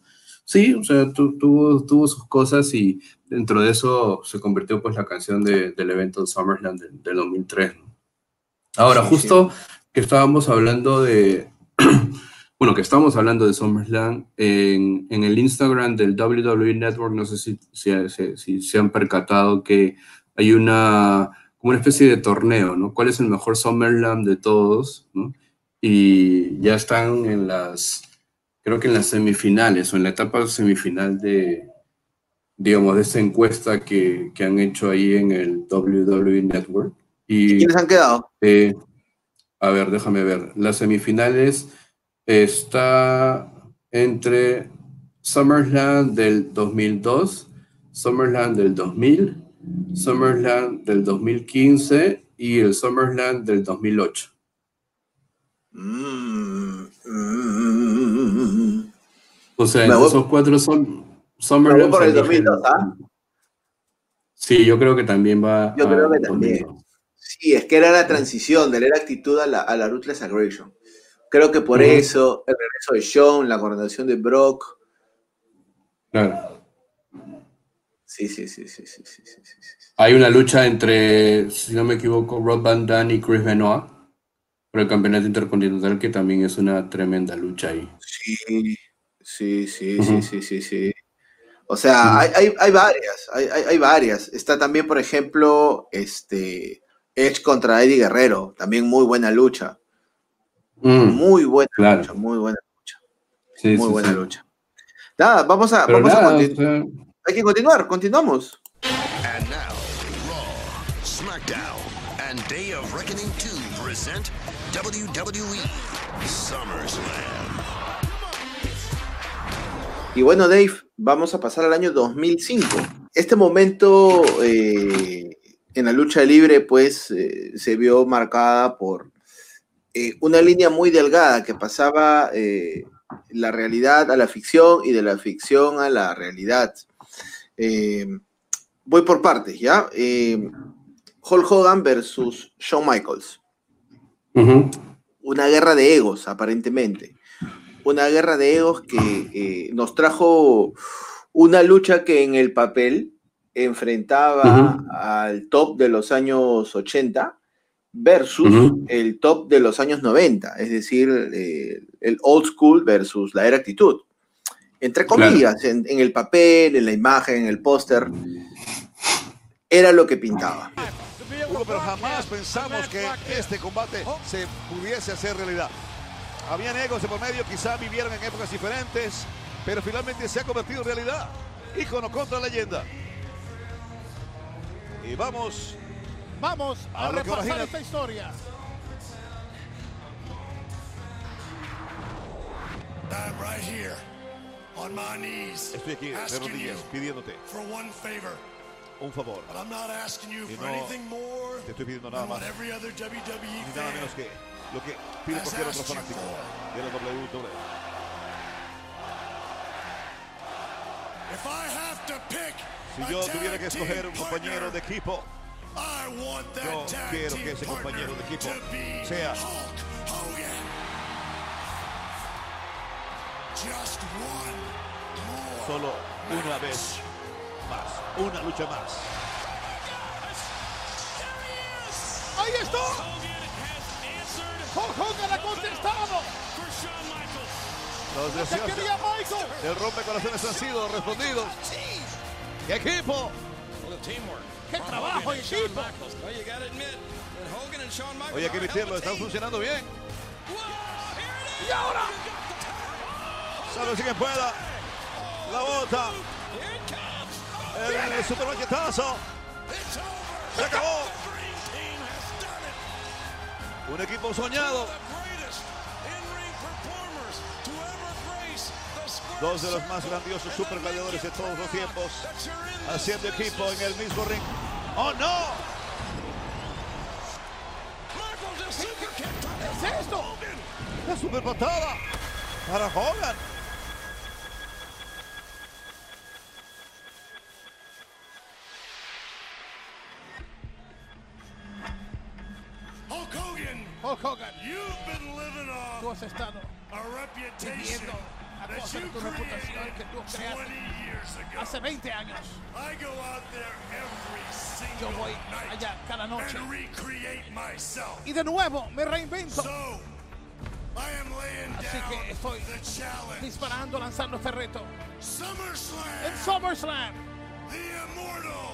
sí, o sea, tuvo, tuvo sus cosas y dentro de eso se convirtió pues la canción de, del evento de SummerSlam del, 2003. Ahora, justo que estábamos hablando de, bueno, que estamos hablando de SummerSlam, en, en, el Instagram del WWE Network, no sé si, si, si, se han percatado que hay una, como una especie de torneo, ¿no? ¿Cuál es el mejor SummerSlam de todos? ¿no? Y ya están en las, creo que en las semifinales o en la etapa semifinal de, digamos, de esta encuesta que, que, han hecho ahí en el WWE Network. Y, quiénes han quedado? eh, a ver, déjame ver. Las semifinales está entre SummerSlam del 2002, SummerSlam del 2000, SummerSlam del 2015 y el SummerSlam del 2008. Mm, o sea, esos cuatro son Summer Me voy por ¿ah? Sí, yo creo que también va. Yo a, creo que también. Sí, es que era la transición de la actitud a la, a la Ruthless Aggression. Creo que por eso, el regreso de Sean, la coordinación de Brock. Claro. Sí, sí, sí, sí, sí, sí, sí, sí. Hay una lucha entre, si no me equivoco, Rob Van Damme y Chris Benoit por el campeonato intercontinental, que también es una tremenda lucha ahí. Sí, sí, sí, sí, sí, sí, sí. O sea, hay, hay, hay varias, hay, hay, hay varias. Está también, por ejemplo, este Edge contra Eddie Guerrero, también muy buena lucha, Mm, muy buena claro. lucha, muy buena lucha, Sí, muy sí, buena sí. lucha. Nada, vamos a, Pero vamos a nada, continu- o sea, hay que continuar, continuamos. And now, Raw, SmackDown, and Day of Reckoning 2 present WWE SummerSlam. Y bueno, Dave, vamos a pasar al año 2005. Este momento eh, en la lucha libre, pues, eh, se vio marcada por eh, una línea muy delgada que pasaba la realidad a la ficción y de la ficción a la realidad. Voy por partes, ¿ya? Hulk Hogan versus Shawn Michaels una guerra de egos, aparentemente. Una guerra de egos que eh, nos trajo una lucha que en el papel enfrentaba al top de los años 80 versus el top de los años 90, es decir, eh, el old school versus la era actitud. Entre Claro. comillas, en, en el papel, en la imagen, en el póster, era lo que pintaba. Hugo, pero jamás pensamos que este combate se pudiese hacer realidad. Habían egos de por medio, quizá vivieron en épocas diferentes, pero finalmente se ha convertido en realidad. Ícono contra leyenda. Y vamos, Vamos a, A repasar esta historia. I'm right here, on my knees, estoy aquí de rodillas pidiéndote for one favor un favor. No te estoy pidiendo nada más ni nada menos que lo que pide cualquier otro fanático de la WWE. Si yo tuviera que escoger un compañero de equipo, yo quiero que ese compañero de equipo sea solo una vez una lucha más. Ahí está. Hulk Hogan ha contestado. Los Se deseos del rompecorazones han sido respondidos. ¡Qué equipo! ¡Qué trabajo en equipo! Oye, hay que admitirlo, están funcionando bien. Y ahora, Salve si quien pueda. La bota. El super maquetazo. Se acabó. Un equipo soñado. Dos de los más grandiosos super gladiadores de todos los tiempos. Haciendo equipo en el mismo ring. ¡Oh, no! ¿qué es esto? La super patada para Hogan. tú has estado viviendo a causa de tu reputación que tú creaste hace 20 años. Yo voy allá cada noche. y de nuevo me reinvento. Así que estoy disparando, lanzando este reto. En SummerSlam,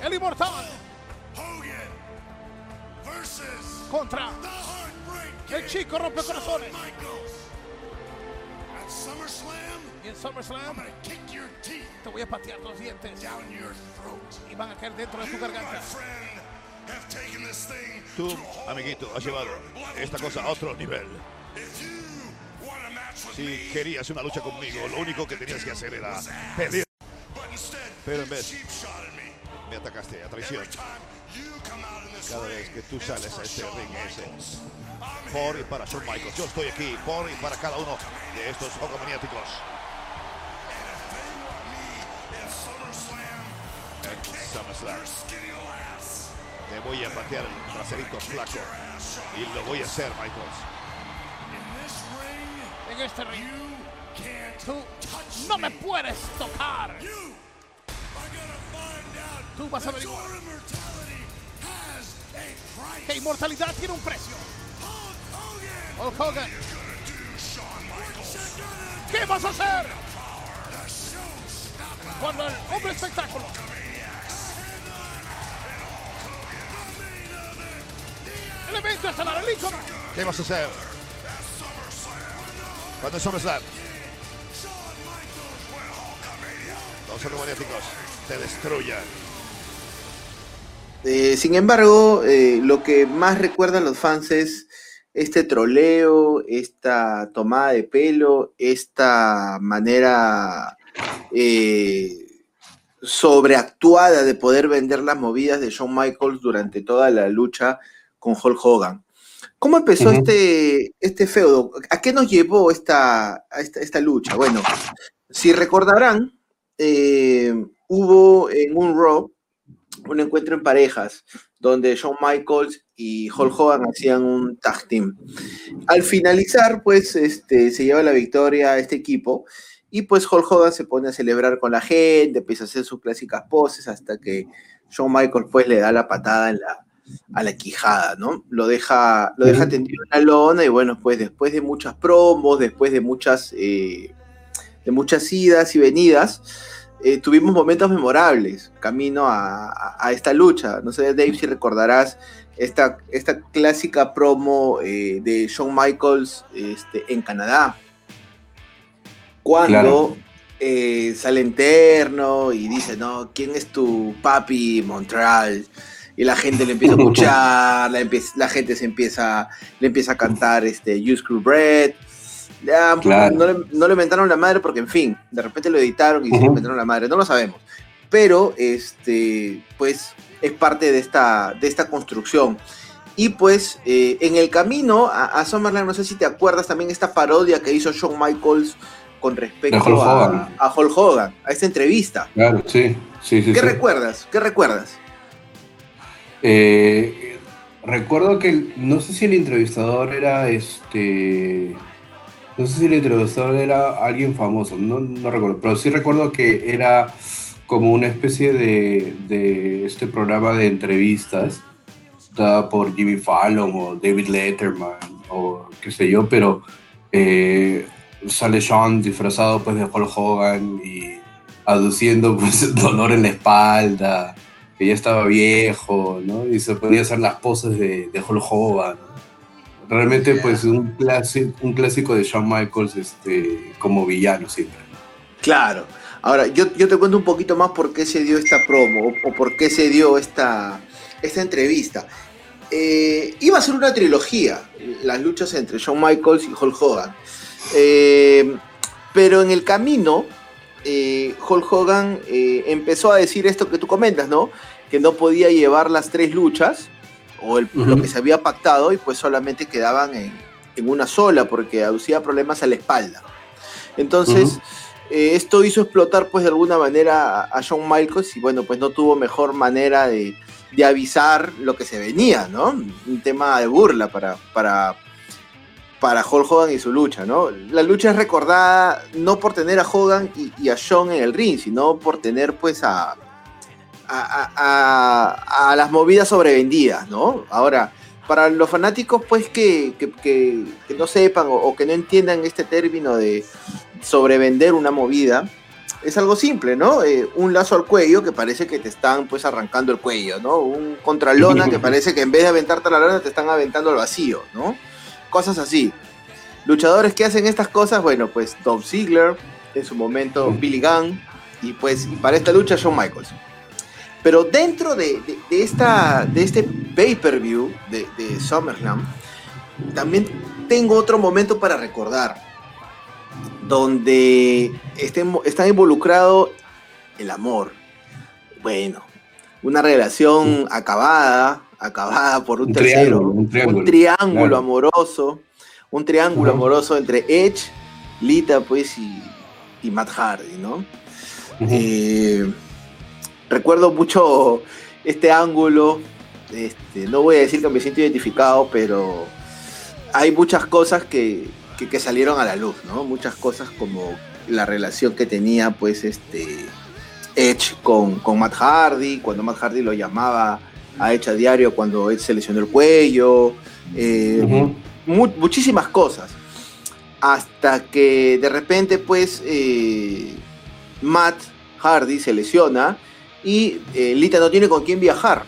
el inmortal. Hogan versus contra el chico rompe corazones. Y en SummerSlam te voy a patear los dientes y van a caer dentro de tu garganta. Tú, amiguito, has llevado esta cosa a otro nivel. Si querías una lucha conmigo, lo único que tenías que hacer era pedir. Pero en vez, me atacaste a traición. Cada vez que tú sales a este ring ese. Por y para Shawn Michaels. Yo estoy aquí por y para cada uno de estos in SummerSlam. Te voy a patear el traserito flaco. Y lo voy a hacer, Michaels. En este ring, tú no me puedes tocar. Tú vas a averiguar. Que inmortalidad tiene un precio. Hulk Hogan, ¿qué vas a hacer cuando el hombre espectáculo el evento estelar, el ícono ¿Qué vas a hacer? Cuando es SummerSlam. Los hogomaniáticos te destruyan. Eh, sin embargo, eh, lo que más recuerdan los fans es este troleo, esta tomada de pelo, esta manera eh, sobreactuada de poder vender las movidas de Shawn Michaels durante toda la lucha con Hulk Hogan. ¿Cómo empezó este, este feudo? ¿A qué nos llevó esta, esta, esta lucha? Bueno, si recordarán, eh, hubo en un Raw un encuentro en parejas donde Shawn Michaels y Hulk Hogan hacían un tag team. Al finalizar, pues, este, se lleva la victoria a este equipo y pues Hulk Hogan se pone a celebrar con la gente, empieza a hacer sus clásicas poses hasta que Shawn Michaels pues le da la patada en la, a la quijada, ¿no? Lo deja, lo deja tendido en la lona y bueno, pues después de muchas promos, después de muchas, eh, de muchas idas y venidas, eh, tuvimos momentos memorables camino a, a- a esta lucha. No sé, Dave, si recordarás esta, esta clásica promo eh, de Shawn Michaels este, en Canadá. Cuando Claro. eh, sale interno y dice, no, ¿quién es tu papi Montreal? Y la gente le empieza a escuchar, la gente se empieza, le empieza a cantar este, You Screw Bread. Claro. no, le, no le inventaron la madre porque, en fin, de repente lo editaron y se Ujú. inventaron la madre, no lo sabemos. Pero, este, pues, es parte de esta, de esta construcción. Y pues, eh, en el camino a, a Summerland, no sé si te acuerdas también esta parodia que hizo Shawn Michaels con respecto Hulk a, a Hulk Hogan, a esta entrevista. Claro, sí, sí, sí. ¿Qué sí. recuerdas? ¿Qué recuerdas? Eh, recuerdo que no sé si el entrevistador era este. No sé si el entrevistador era alguien famoso, no, no recuerdo, pero sí recuerdo que era como una especie de, de este programa de entrevistas dada por Jimmy Fallon o David Letterman o qué sé yo, pero eh, sale Sean disfrazado pues de Hulk Hogan y aduciendo pues dolor en la espalda que ya estaba viejo, ¿no? Y se podía hacer las poses de, de Hulk Hogan. Realmente, pues, un clásico, un clásico de Shawn Michaels este, como villano siempre. Claro. Ahora, yo, yo te cuento un poquito más por qué se dio esta promo o, o por qué se dio esta, esta entrevista. Eh, iba a ser una trilogía, las luchas entre Shawn Michaels y Hulk Hogan. Eh, pero en el camino, eh, Hulk Hogan eh, empezó a decir esto que tú comentas, ¿no? Que no podía llevar las tres luchas, o el- lo que se había pactado, y pues solamente quedaban en, en una sola, porque aducía problemas a la espalda. Entonces, eh, esto hizo explotar, pues, de alguna manera a, a Shawn Michaels, y bueno, pues no tuvo mejor manera de, de avisar lo que se venía, ¿no? Un tema de burla para, para, para Hulk Hogan y su lucha, ¿no? La lucha es recordada no por tener a Hogan y, y a Shawn en el ring, sino por tener pues a, a, a- a- a las movidas sobrevendidas, ¿no? Ahora, para los fanáticos pues que, que- que- que no sepan o, o que no entiendan este término de sobrevender una movida, es algo simple, ¿no? Eh, un lazo al cuello que parece que te están pues arrancando el cuello, ¿no? Un contralona que parece que en vez de aventarte la lona te están aventando al vacío, ¿no? Cosas así. Luchadores que hacen estas cosas, bueno, pues Tom Ziggler, en su momento Billy Gunn, y pues y para esta lucha Shawn Michaels. Pero dentro de, de- de esta, de este pay-per-view de, de SummerSlam, también tengo otro momento para recordar, donde está involucrado el amor. Bueno, una relación acabada, acabada por un, Un tercero, triángulo, un triángulo, triángulo claro. amoroso, un triángulo amoroso entre Edge, Lita, pues, y, y Matt Hardy, ¿no? Eh, recuerdo mucho este ángulo. Este, no voy a decir que me siento identificado, pero hay muchas cosas que, que- que salieron a la luz, ¿no? Muchas cosas como la relación que tenía, pues, este Edge con, con Matt Hardy, cuando Matt Hardy lo llamaba a Edge a diario cuando Edge se lesionó el cuello. eh, mu- muchísimas cosas. Hasta que de repente, pues, eh, Matt Hardy se lesiona y eh, Lita no tiene con quién viajar.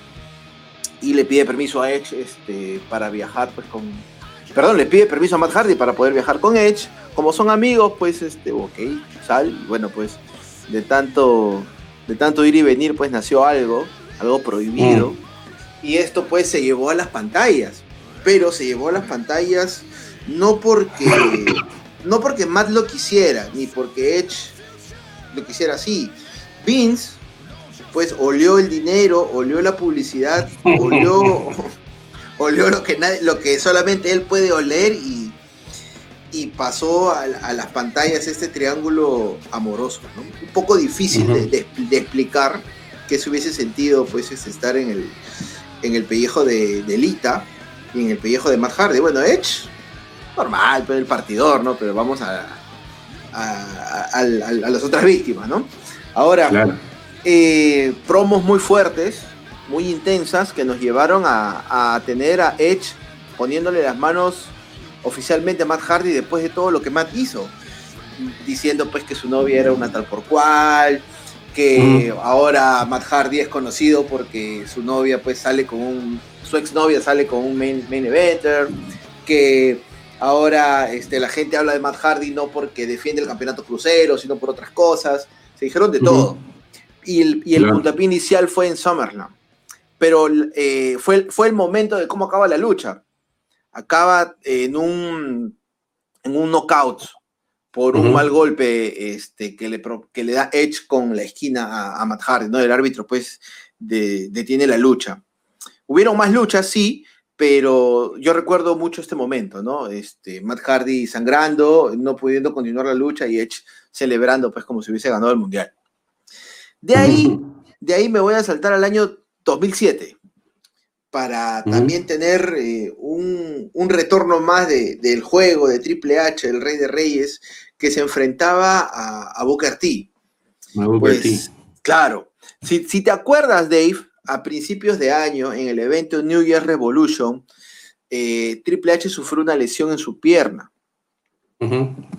Y le pide permiso a Edge este, para viajar, pues, con... Perdón, le pide permiso a Matt Hardy para poder viajar con Edge. Como son amigos, pues, este, ok, sal. Bueno, pues, de tanto, de tanto ir y venir, pues, nació algo, algo prohibido. Y esto, pues, se llevó a las pantallas. Pero se llevó a las pantallas no porque no porque Matt lo quisiera, ni porque Edge lo quisiera así. Vince, pues, olió el dinero, olió la publicidad, olió, olió lo que nadie, lo que solamente él puede oler y, y pasó a, a las pantallas este triángulo amoroso, ¿no? Un poco difícil de, Ujú. de- de explicar que se hubiese sentido, pues, es estar en el, en el pellejo de, de Lita y en el pellejo de Matt Hardy. Bueno, Edge, normal, pero el partidor, ¿no? Pero vamos a, a, a- a- a las otras víctimas, ¿no? Ahora, Claro. Eh, promos muy fuertes, muy intensas, que nos llevaron a, a tener a Edge poniéndole las manos oficialmente a Matt Hardy después de todo lo que Matt hizo, diciendo pues que su novia era una tal por cual, que ahora Matt Hardy es conocido porque su novia pues sale con un, su exnovia sale con un main, main eventer, que ahora este, la gente habla de Matt Hardy no porque defiende el campeonato crucero, sino por otras cosas, se dijeron de todo. Y el, y el Claro. puntapié inicial fue en SummerSlam. Pero eh, fue, el- fue el momento de cómo acaba la lucha. Acaba en un, en un knockout por un mal golpe este, que, le, que le da Edge con la esquina a, a Matt Hardy. ¿no? El árbitro pues de- detiene la lucha. Hubieron más luchas, sí, pero yo recuerdo mucho este momento, ¿no? Este, Matt Hardy sangrando, no pudiendo continuar la lucha y Edge celebrando pues como si hubiese ganado el mundial. De ahí, de ahí me voy a saltar al año 2007 para también tener eh, un, un retorno más de- del juego de Triple H, el Rey de Reyes, que se enfrentaba a, a Booker T. A Booker Pues, T. claro, si, si te acuerdas, Dave, a principios de año, en el evento New Year Revolution, eh, Triple H sufrió una lesión en su pierna.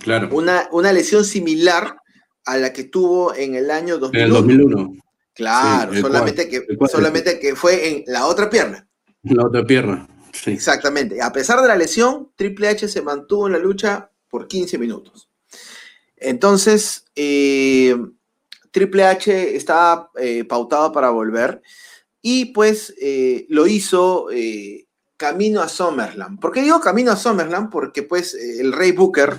Claro. Una, una lesión similar a la que tuvo en el año En 2001. el 2001. Claro, Sí, el solamente, que, solamente que fue en la otra pierna. La otra pierna. Sí. Exactamente. A pesar de la lesión, Triple H se mantuvo en la lucha por 15 minutos. Entonces, eh, Triple H estaba eh, pautado para volver y pues eh, lo hizo camino a SummerSlam. ¿Por qué digo camino a SummerSlam? Porque pues el Rey Booker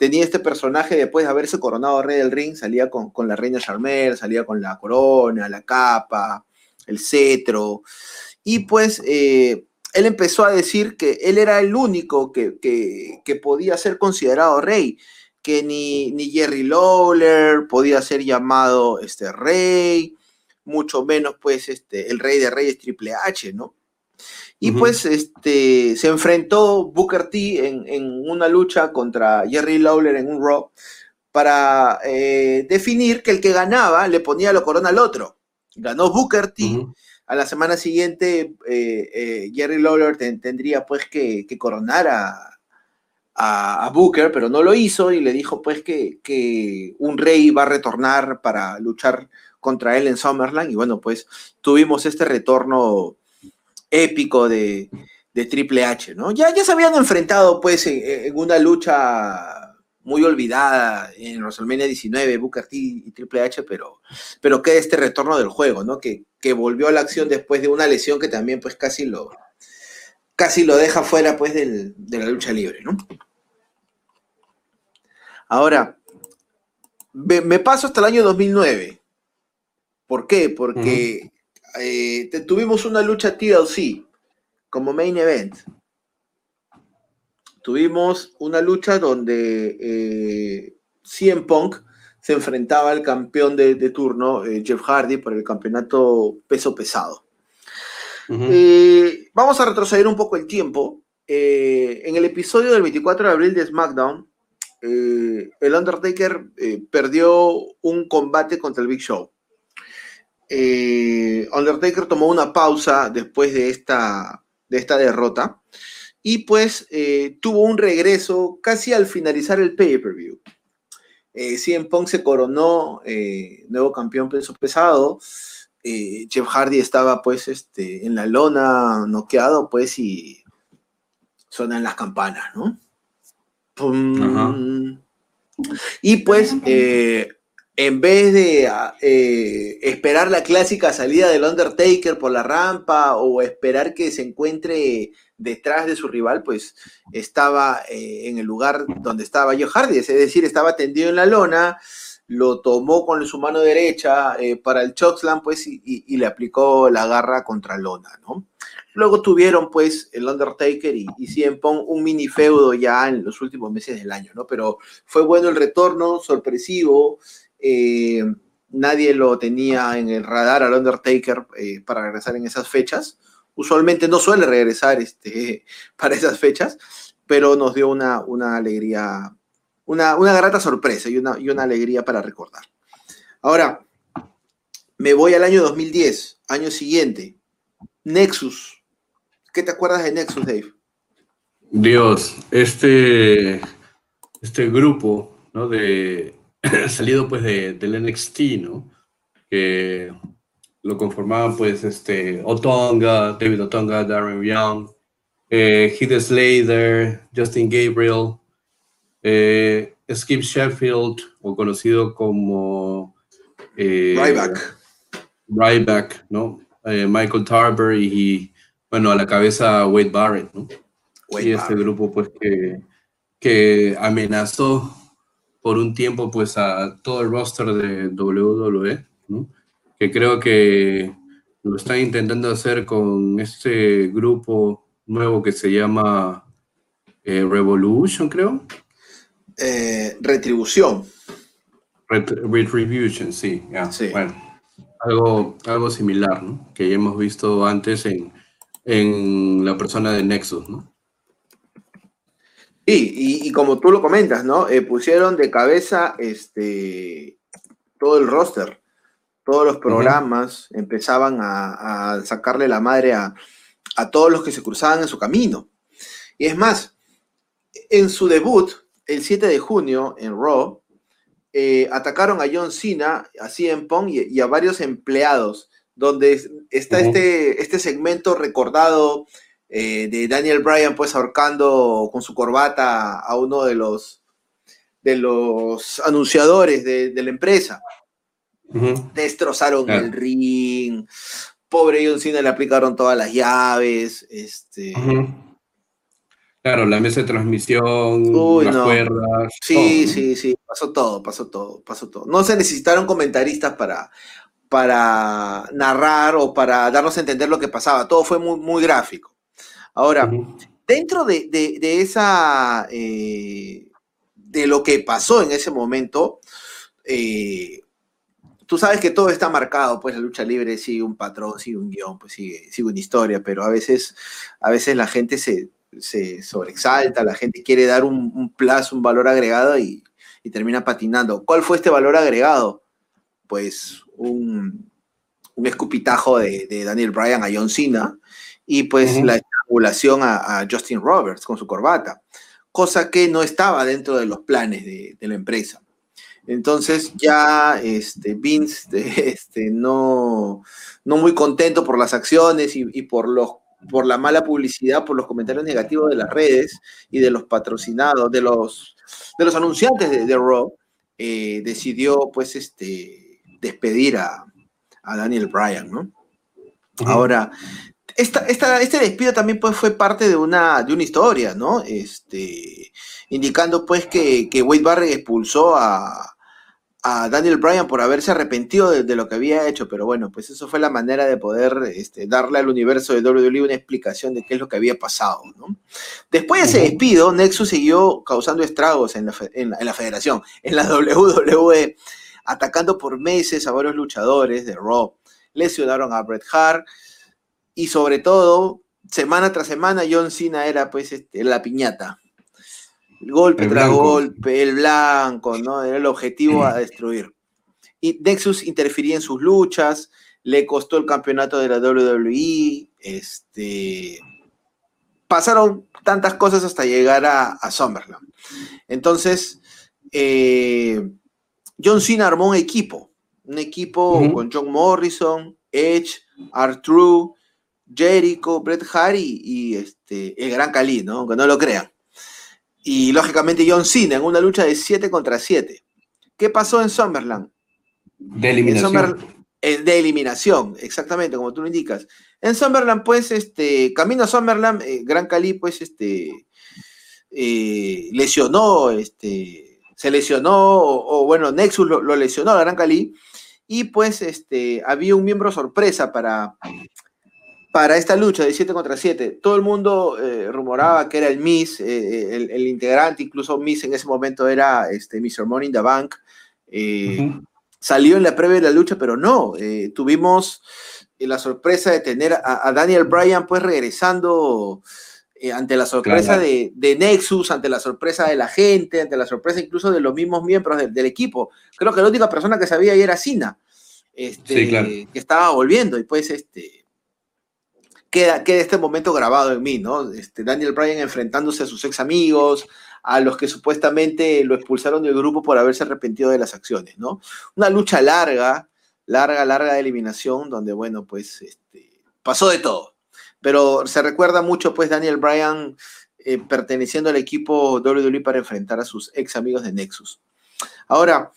tenía este personaje después de haberse coronado Rey del Ring, salía con, con la reina Charmer, salía con la corona, la capa, el cetro, y pues eh, él empezó a decir que él era el único que, que- que podía ser considerado rey, que ni, ni Jerry Lawler podía ser llamado este rey, mucho menos pues este, el rey de reyes Triple H, ¿no? Y pues este, se enfrentó Booker T en, en una lucha contra Jerry Lawler en un Raw para eh, definir que el que ganaba le ponía la corona al otro. Ganó Booker T. A la semana siguiente, eh, eh, Jerry Lawler ten- tendría pues que, que coronar a, a- a Booker, pero no lo hizo y le dijo pues que, que un rey va a retornar para luchar contra él en Summerland. Y bueno, pues tuvimos este retorno épico de, Triple H, ¿no? Ya, ya se habían enfrentado pues en, una lucha muy olvidada en WrestleMania 19, Booker T y Triple H, pero, pero queda este retorno del juego, ¿no? Que, que volvió a la acción después de una lesión que también pues casi lo, casi lo deja fuera pues del- de la lucha libre, ¿no? Ahora, me, me paso hasta el año 2009. ¿Por qué? Porque eh, te- tuvimos una lucha TLC como main event. Tuvimos una lucha donde eh, CM Punk se enfrentaba al campeón de, de turno, eh, Jeff Hardy, por el campeonato peso pesado. Eh, vamos a retroceder un poco el tiempo. En el episodio del 24 de abril de SmackDown, el Undertaker perdió un combate contra el Big Show. Eh, Undertaker tomó una pausa después de esta, de esta derrota y pues eh, tuvo un regreso casi al finalizar el pay-per-view. Eh, CM Punk se coronó eh, nuevo campeón peso pesado. Eh, Jeff Hardy estaba pues este, en la lona, noqueado pues y sonan las campanas, ¿no? Pum. Y pues eh, en vez de ah, eh, esperar la clásica salida del Undertaker por la rampa o esperar que se encuentre detrás de su rival, pues estaba eh, en el lugar donde estaba Jeff Hardy, es decir, estaba tendido en la lona, lo tomó con su mano derecha eh, para el chokeslam, pues, y, le aplicó la garra contra lona, ¿no? Luego tuvieron, pues, el Undertaker y, y CM Punk un mini feudo ya en los últimos meses del año, ¿no? Pero fue bueno el retorno, sorpresivo, eh, nadie lo tenía en el radar al Undertaker eh, para regresar en esas fechas. Usualmente no suele regresar este, para esas fechas, pero nos dio una, una alegría, una, una grata sorpresa y una, y una alegría para recordar. Ahora, me voy al año 2010, año siguiente. Nexus. ¿Qué te acuerdas de Nexus, Dave? Dios, este, este grupo, ¿no? De, salido pues de, del NXT, ¿no? Que lo conformaban pues este Otonga, David Otonga, Darren Young, eh, Heath Slater, Justin Gabriel, eh, Skip Sheffield, o conocido como eh, Ryback. Ryback, ¿no? Eh, Michael Tarver y, bueno, a la cabeza Wade Barrett, ¿no? Wade y este Barrett. grupo pues que, que amenazó por un tiempo pues a todo el roster de WWE, ¿no? que creo que lo están intentando hacer con este grupo nuevo que se llama eh, Revolution, creo. Eh, retribución. Ret- Retribution, Sí. bueno, algo, algo similar, ¿no? que ya hemos visto antes en, en la persona de Nexus, ¿no? Sí, y, y como tú lo comentas, ¿no? Eh, pusieron de cabeza este, todo el roster, todos los programas, empezaban a, a sacarle la madre a, a todos los que se cruzaban en su camino. Y es más, en su debut, el 7 de junio en Raw, eh, atacaron a John Cena, a CM Punk y, y a varios empleados, donde es- está este, este segmento recordado eh, de Daniel Bryan pues ahorcando con su corbata a uno de los, de los anunciadores de, de la empresa. Destrozaron Claro. el ring, pobre John Cena le aplicaron todas las llaves, este... Claro, la mesa de transmisión, Uy, las no. cuerdas. Sí, sí, sí, pasó todo, pasó todo, pasó todo. No se necesitaron comentaristas para, para narrar o para darnos a entender lo que pasaba. Todo fue muy, muy gráfico. Ahora, dentro de, de- de esa, eh, de lo que pasó en ese momento, eh, tú sabes que todo está marcado, pues la lucha libre sigue un patrón, sigue un guion, pues sigue, sigue una historia, pero a veces, a veces la gente se, se sobreexalta, la gente quiere dar un, un plus, un valor agregado y, y termina patinando. ¿Cuál fue este valor agregado? Pues un, un escupitajo de, de Daniel Bryan a John Cena y pues la a, a Justin Roberts con su corbata, cosa que no estaba dentro de los planes de, de la empresa. Entonces ya este, Vince este, no, no muy contento por las acciones y, y por, los, por la mala publicidad, por los comentarios negativos de las redes y de los patrocinados, de los de los anunciantes de, de Raw, eh, decidió pues este, despedir a, a Daniel Bryan, ¿no? Ahora, esta, esta- este despido también pues, fue parte de una, de una historia, ¿no? Este, indicando pues que, que Wade Barrett expulsó a, a Daniel Bryan por haberse arrepentido de, de lo que había hecho, pero bueno, pues eso fue la manera de poder este, darle al universo de WWE una explicación de qué es lo que había pasado, ¿no? Después de ese despido, Nexus siguió causando estragos en la, en la- en la federación, en la WWE, atacando por meses a varios luchadores de Raw. Lesionaron a Bret Hart y sobre todo, semana tras semana, John Cena era pues este, la piñata. Golpe El tras blanco. golpe, el blanco, ¿no? Era el objetivo a destruir. Y Nexus interfería en sus luchas, le costó el campeonato de la WWE, este, pasaron tantas cosas hasta llegar a, a SummerSlam. Entonces, eh, John Cena armó un equipo, un equipo con John Morrison, Edge, R-Truth, Jericho, Bret Hart y, y, este, el Gran Cali, ¿no? Aunque no lo crean. Y lógicamente John Cena en una lucha de 7 contra 7. ¿Qué pasó en SummerSlam? De En eliminación. Summer- eh, de eliminación, exactamente, como tú lo indicas. En Summerland, pues, este, camino a Summerland, eh, Gran Cali, pues, este, eh, lesionó, este, se lesionó, o, o, bueno, Nexus lo, lo lesionó a Gran Cali, y pues, este, había un miembro sorpresa para, para esta lucha de 7 contra 7. Todo el mundo eh, rumoraba que era el Miss, eh, el, el integrante, incluso Miss en ese momento era este, Mr. Money in the Bank. eh, salió en la previa de la lucha, pero no, eh, tuvimos eh, la sorpresa de tener a, a Daniel Bryan pues regresando eh, ante la sorpresa Claro. de, de Nexus, ante la sorpresa de la gente, ante la sorpresa incluso de los mismos miembros del- del equipo. Creo que la única persona que sabía ahí era Cena, este, Sí, claro. que estaba volviendo y pues este queda, este momento grabado en mí, ¿no? Este, Daniel Bryan enfrentándose a sus ex amigos, a los que supuestamente lo expulsaron del grupo por haberse arrepentido de las acciones, ¿no? Una lucha larga, larga, larga de eliminación, donde, bueno, pues este, pasó de todo. Pero se recuerda mucho, pues, Daniel Bryan eh, perteneciendo al equipo WWE para enfrentar a sus ex amigos de Nexus. Ahora,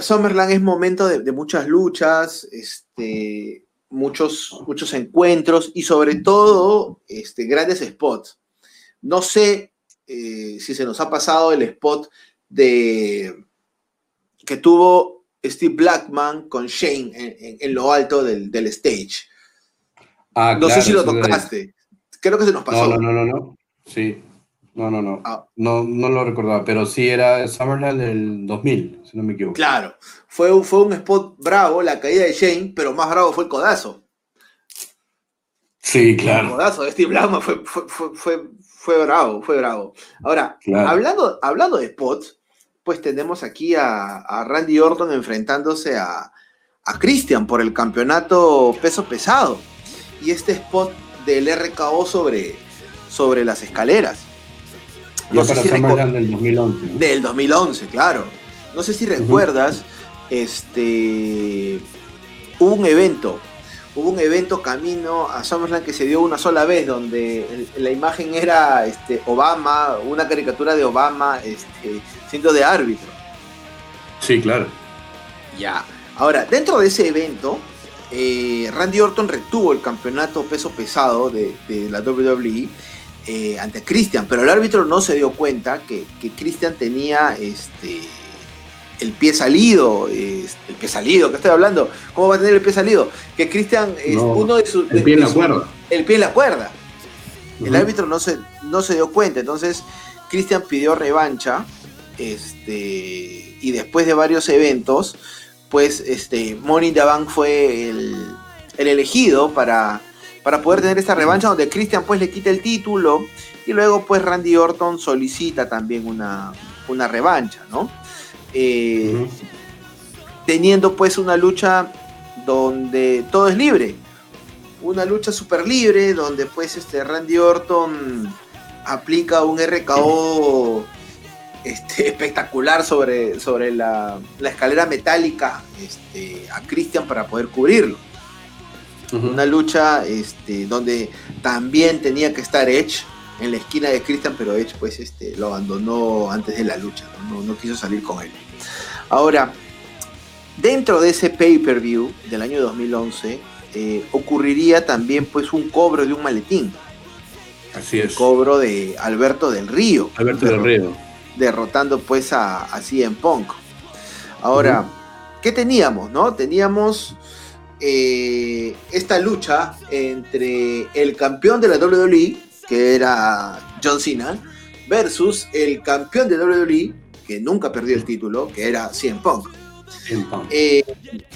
Summerland es momento de, de muchas luchas, este, muchos, muchos encuentros y sobre todo este, grandes spots. No sé eh, si se nos ha pasado el spot de que tuvo Steve Blackman con Shane en, en- en lo alto del, del stage. Ah, No sé si lo tocaste. Creo que se nos pasó. No, no, no, no, no. Sí. No, no, no. Ah. No, no lo recordaba, pero sí era Summerland del 2000, si no me equivoco. Claro, fue, un- fue un spot bravo, la caída de Shane, pero más bravo fue el codazo. Sí, El claro. codazo de Steve Blackman fue, fue, fue, fue, fue bravo, fue bravo. Ahora, Claro. hablando, hablando de spots, pues tenemos aquí a, a Randy Orton enfrentándose a, a Christian por el campeonato peso pesado. Y este spot del RKO sobre, sobre las escaleras. No sé si del 2011. ¿no? del 2011, claro. No sé si recuerdas, este, hubo un evento, hubo un evento camino a SummerSlam que se dio una sola vez, donde la imagen era este, Obama, una caricatura de Obama este, siendo de árbitro. Sí, claro. Ya. Ahora, dentro de ese evento, eh, Randy Orton retuvo el campeonato peso pesado de, de la WWE eh, ante Christian, pero el árbitro no se dio cuenta que, que Christian tenía este, el pie salido, este, el pie salido, ¿qué estoy hablando? ¿Cómo va a tener el pie salido? Que Christian es No, uno de sus... el pie en la su- cuerda. El pie en la cuerda. El árbitro no se, no se dio cuenta, entonces Christian pidió revancha, este, y después de varios eventos, pues este, Money in the Bank fue el, el elegido para, para poder tener esta revancha, donde Christian pues le quita el título, y luego pues Randy Orton solicita también una, una revancha, ¿no? Eh, teniendo pues una lucha donde todo es libre. Una lucha súper libre donde pues este Randy Orton aplica un RKO este, espectacular sobre, sobre la, la escalera metálica este, a Christian para poder cubrirlo. Una lucha este, donde también tenía que estar Edge, en la esquina de Christian, pero Edge pues este, lo abandonó antes de la lucha, ¿no? Quiso salir con él. Ahora, dentro de ese pay-per-view del año 2011, eh, ocurriría también pues un cobro de un maletín, Así el es. cobro de Alberto del Río. Alberto del Río. derrotando pues a, a CM Punk. Ahora, ¿qué teníamos? No? Teníamos eh, esta lucha entre el campeón de la WWE, que era John Cena, versus el campeón de WWE, que nunca perdió el título, que era CM Punk. Eh,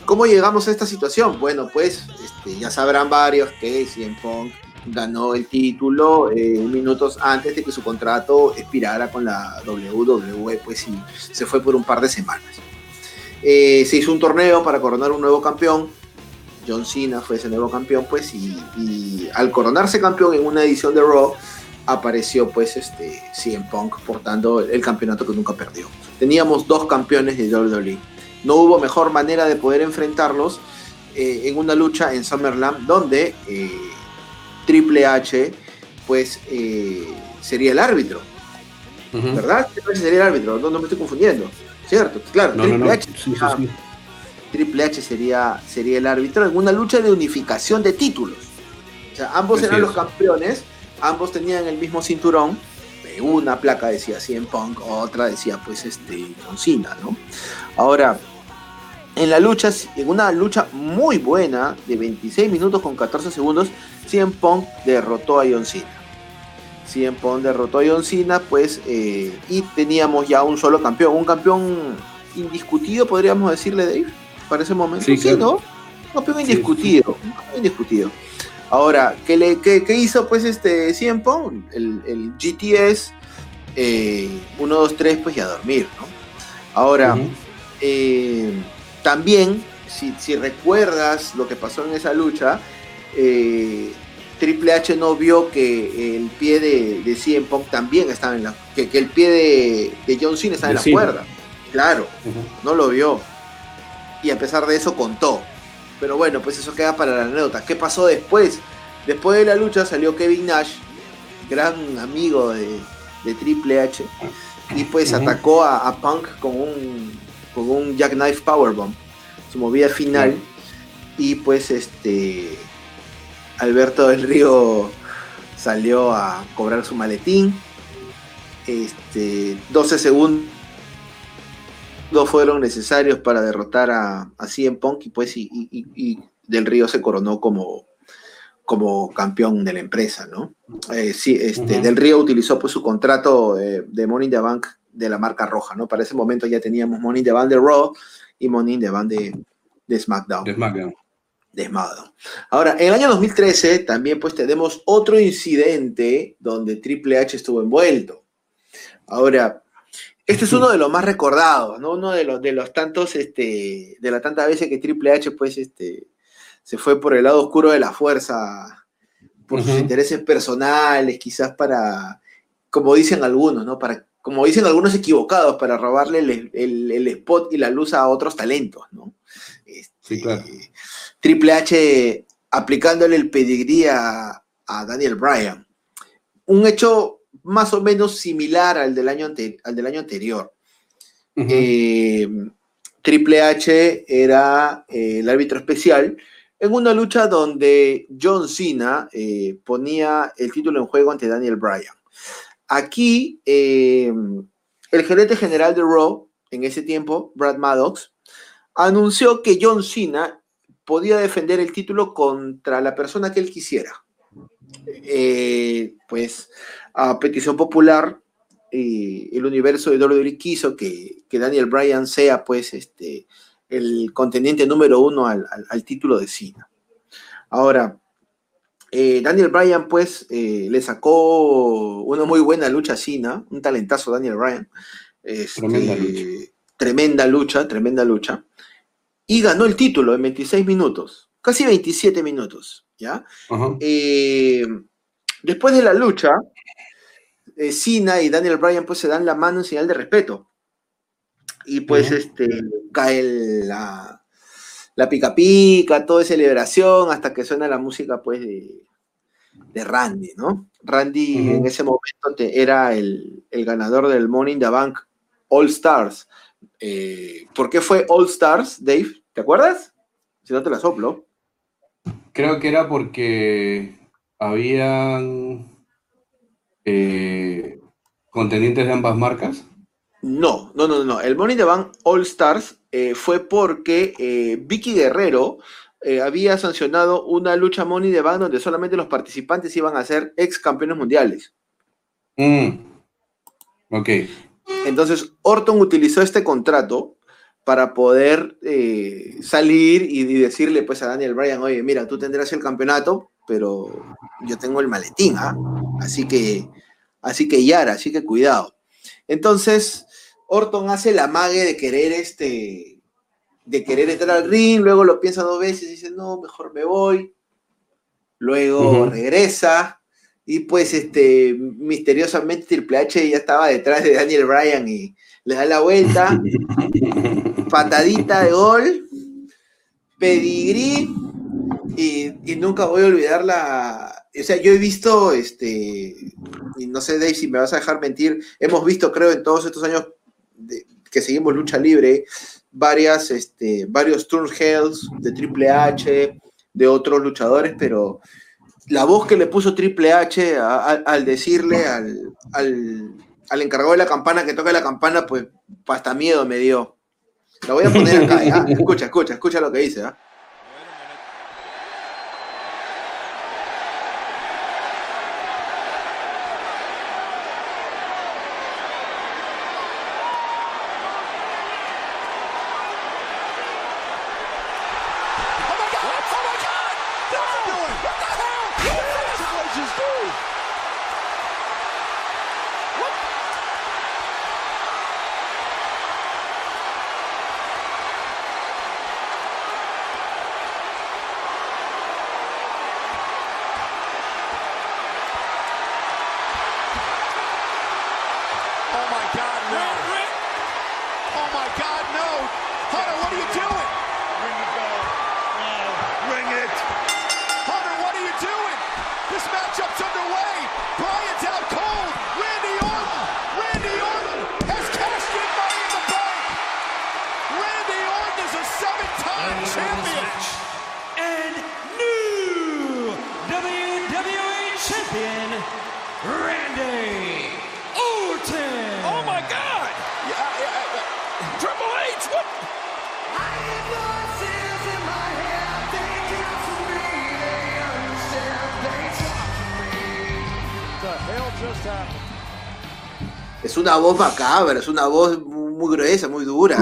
¿Cómo llegamos a esta situación? Bueno, pues este, ya sabrán varios que CM Punk ganó el título eh, minutos antes de que su contrato expirara con la WWE, pues y se fue por un par de semanas. Eh, se hizo un torneo para coronar un nuevo campeón. John Cena fue ese nuevo campeón, pues, y, y al coronarse campeón en una edición de Raw, apareció pues este CM Punk portando el campeonato que nunca perdió. Teníamos dos campeones de WWE. No hubo mejor manera de poder enfrentarlos eh, en una lucha en SummerSlam donde eh, Triple H pues eh, sería el árbitro. ¿verdad? Triple H sería el árbitro, no, no me estoy confundiendo, ¿cierto? Claro, No, Triple no. H Sí, sí. Triple H sería, sería el árbitro en una lucha de unificación de títulos. O sea, ambos Así eran los es. campeones, ambos tenían el mismo cinturón. Una placa decía CM Punk, otra decía pues este John Cena, ¿no? Ahora, en la lucha, en una lucha muy buena de 26 minutos con 14 segundos, CM Punk derrotó a John Cena. CM Punk derrotó a John Cena, pues, eh, y teníamos ya un solo campeón, un campeón indiscutido, podríamos decirle, Dave, para ese momento. Sí, claro. ¿no? Un campeón Sí, indiscutido, campeón indiscutido. Ahora, ¿qué, le, qué, qué hizo pues este Punk? El, el GTS, eh, 1, 2, 3, pues y a dormir, ¿no? Ahora, Ujú. eh, también, si, si recuerdas lo que pasó en esa lucha, eh, Triple H no vio que el pie de, de CM Punk también estaba en la. que, que el pie de, de John Cena estaba en De la Cena. cuerda. Claro, Ujú. no lo vio. Y a pesar de eso contó. Pero bueno, pues eso queda para la anécdota. ¿Qué pasó después? Después de la lucha salió Kevin Nash, gran amigo de, de Triple H, y pues atacó a, a Punk con un, con un Jackknife Powerbomb, su movida final. Y pues este Alberto del Río salió a cobrar su maletín. Este, 12 segundos fueron necesarios para derrotar a, a CM Punk y pues y, y- y Del Río se coronó como, como campeón de la empresa, ¿no? Eh, sí, este. Del Río utilizó pues su contrato eh, de Money in the Bank de la marca roja, ¿no? Para ese momento ya teníamos Money in the Bank de Raw y Money in the Bank de, de SmackDown De SmackDown. de SmackDown. Ahora, en el año 2013 también pues tenemos otro incidente donde Triple H estuvo envuelto. Ahora, este es uno de los más recordados, ¿no? Uno de los, de los tantos, este, de las tantas veces que Triple H pues este, se fue por el lado oscuro de la fuerza, por sus intereses personales, quizás para, como dicen algunos, ¿no? Para, como dicen algunos equivocados, para robarle el, el- el spot y la luz a otros talentos, ¿no? Sí, claro. Este, Triple H aplicándole el pedigrí a, a Daniel Bryan. Un hecho más o menos similar al del año, ante- al del año anterior. Eh, Triple H era eh, el árbitro especial en una lucha donde John Cena eh, ponía el título en juego ante Daniel Bryan. Aquí, el gerente general de Raw, en ese tiempo, Brad Maddox, anunció que John Cena podía defender el título contra la persona que él quisiera. Eh, pues, a petición popular, eh, el universo de WWE quiso que, que Daniel Bryan sea, pues, este, el contendiente número uno al, al- al título de Cena. Ahora, eh, Daniel Bryan, pues, eh, le sacó una muy buena lucha a Cena, un talentazo Daniel Bryan. Este, Tremenda lucha. Tremenda lucha, tremenda lucha. Y ganó el título en 26 minutos, casi 27 minutos, ¿ya? Eh, después de la lucha, eh, Cena y Daniel Bryan pues se dan la mano en señal de respeto. Y pues este cae la, la pica pica, toda celebración, hasta que suena la música pues de, de Randy, ¿no? Randy en ese momento te- era el, el ganador del Money in the Bank All Stars. Eh, ¿Por qué fue All Stars, Dave? ¿Te acuerdas? Si no te la soplo. Creo que era porque habían eh, contendientes de ambas marcas. No, no, no, no. El Money in the Bank All Stars eh, fue porque eh, Vicky Guerrero eh, había sancionado una lucha Money in the Bank donde solamente los participantes iban a ser ex campeones mundiales. Mm. Ok. Entonces, Orton utilizó este contrato para poder eh, salir y, y decirle pues a Daniel Bryan, oye, mira, tú tendrás el campeonato, pero yo tengo el maletín, ¿ah? Así que, así que Yara, así que cuidado. Entonces, Orton hace la mague de querer este, de querer entrar al ring, luego lo piensa dos veces y dice, no, mejor me voy. Luego regresa y pues este, misteriosamente Triple H ya estaba detrás de Daniel Bryan y le da la vuelta, patadita de gol, pedigrí y, y nunca voy a olvidar la... O sea, yo he visto, este, y no sé Dave si me vas a dejar mentir, hemos visto creo en todos estos años que seguimos lucha libre, varias, este, varios turn hells de Triple H, de otros luchadores, pero la voz que le puso Triple H a- al decirle al, al, al encargado de la campana que toque la campana, pues hasta miedo me dio. La voy a poner acá, ¿ya? escucha, escucha, escucha lo que dice. ¿ah? Una voz macabra, es una voz muy, gruesa, muy dura.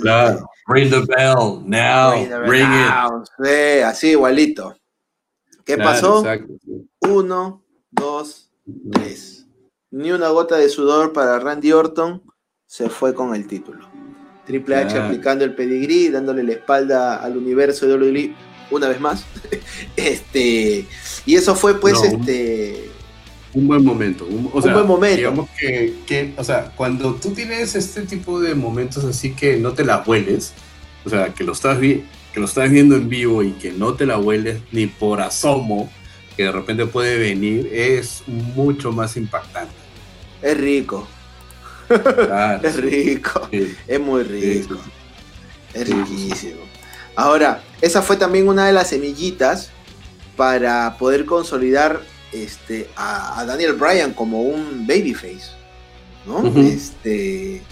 Claro. Ring the bell. Now. Ring the Ring it. Sí, así igualito. ¿Qué Claro, pasó? exacto. Uno, dos, tres. Ni una gota de sudor para Randy Orton. Se fue con el título. Triple H Claro. aplicando el pedigrí, dándole la espalda al universo de WWE una vez más. este, y eso fue pues No, este. Un buen momento. Un, o Un sea, buen momento. Digamos que, que, o sea, cuando tú tienes este tipo de momentos así que no te la hueles, o sea, que lo estás, vi- que lo estás viendo en vivo y que no te la hueles ni por asomo, que de repente puede venir, es mucho más impactante. Es rico, Claro, es rico, sí, es muy rico. sí. Es riquísimo. Ahora, esa fue también una de las semillitas para poder consolidar este, a, a Daniel Bryan como un babyface. ¿no? Este,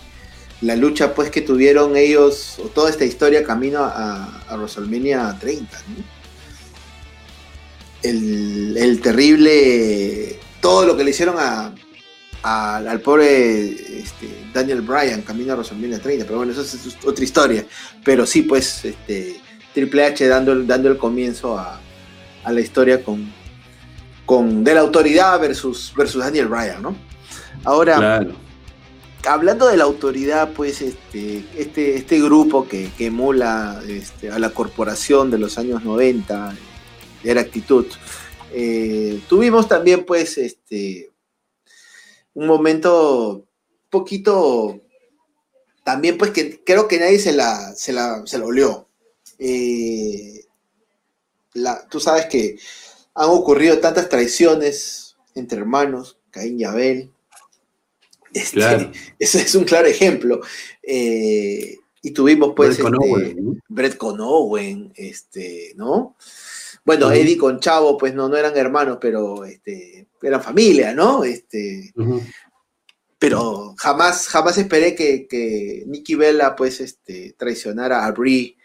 la lucha pues que tuvieron ellos, o toda esta historia camino a, a WrestleMania 30. ¿no? El, el terrible, todo lo que le hicieron a, a- al pobre este, Daniel Bryan camino a WrestleMania 30, pero bueno, eso es, otra historia. Pero sí, pues, este, Triple H dando el, dando el comienzo a, a la historia con, con de la autoridad versus, versus Daniel Bryan, ¿no? Ahora, Claro. hablando de la autoridad, pues este, este, este grupo que, que emula este, a la corporación de los años 90, era actitud. eh, tuvimos también, pues, este, un momento poquito, también, pues, que creo que nadie se la, se la, se la olió. Eh, la- tú sabes que han ocurrido tantas traiciones entre hermanos, Caín y Abel. Este, Claro. Ese es un claro ejemplo. Eh, y tuvimos pues Brett con este, Owen, ¿no? Brett con Owen, este, ¿no? Bueno. Eddie con Chavo, pues no, no eran hermanos, pero este, eran familia, ¿no? Este, pero jamás, jamás esperé que, que Nikki Bella pues este, traicionara a Brie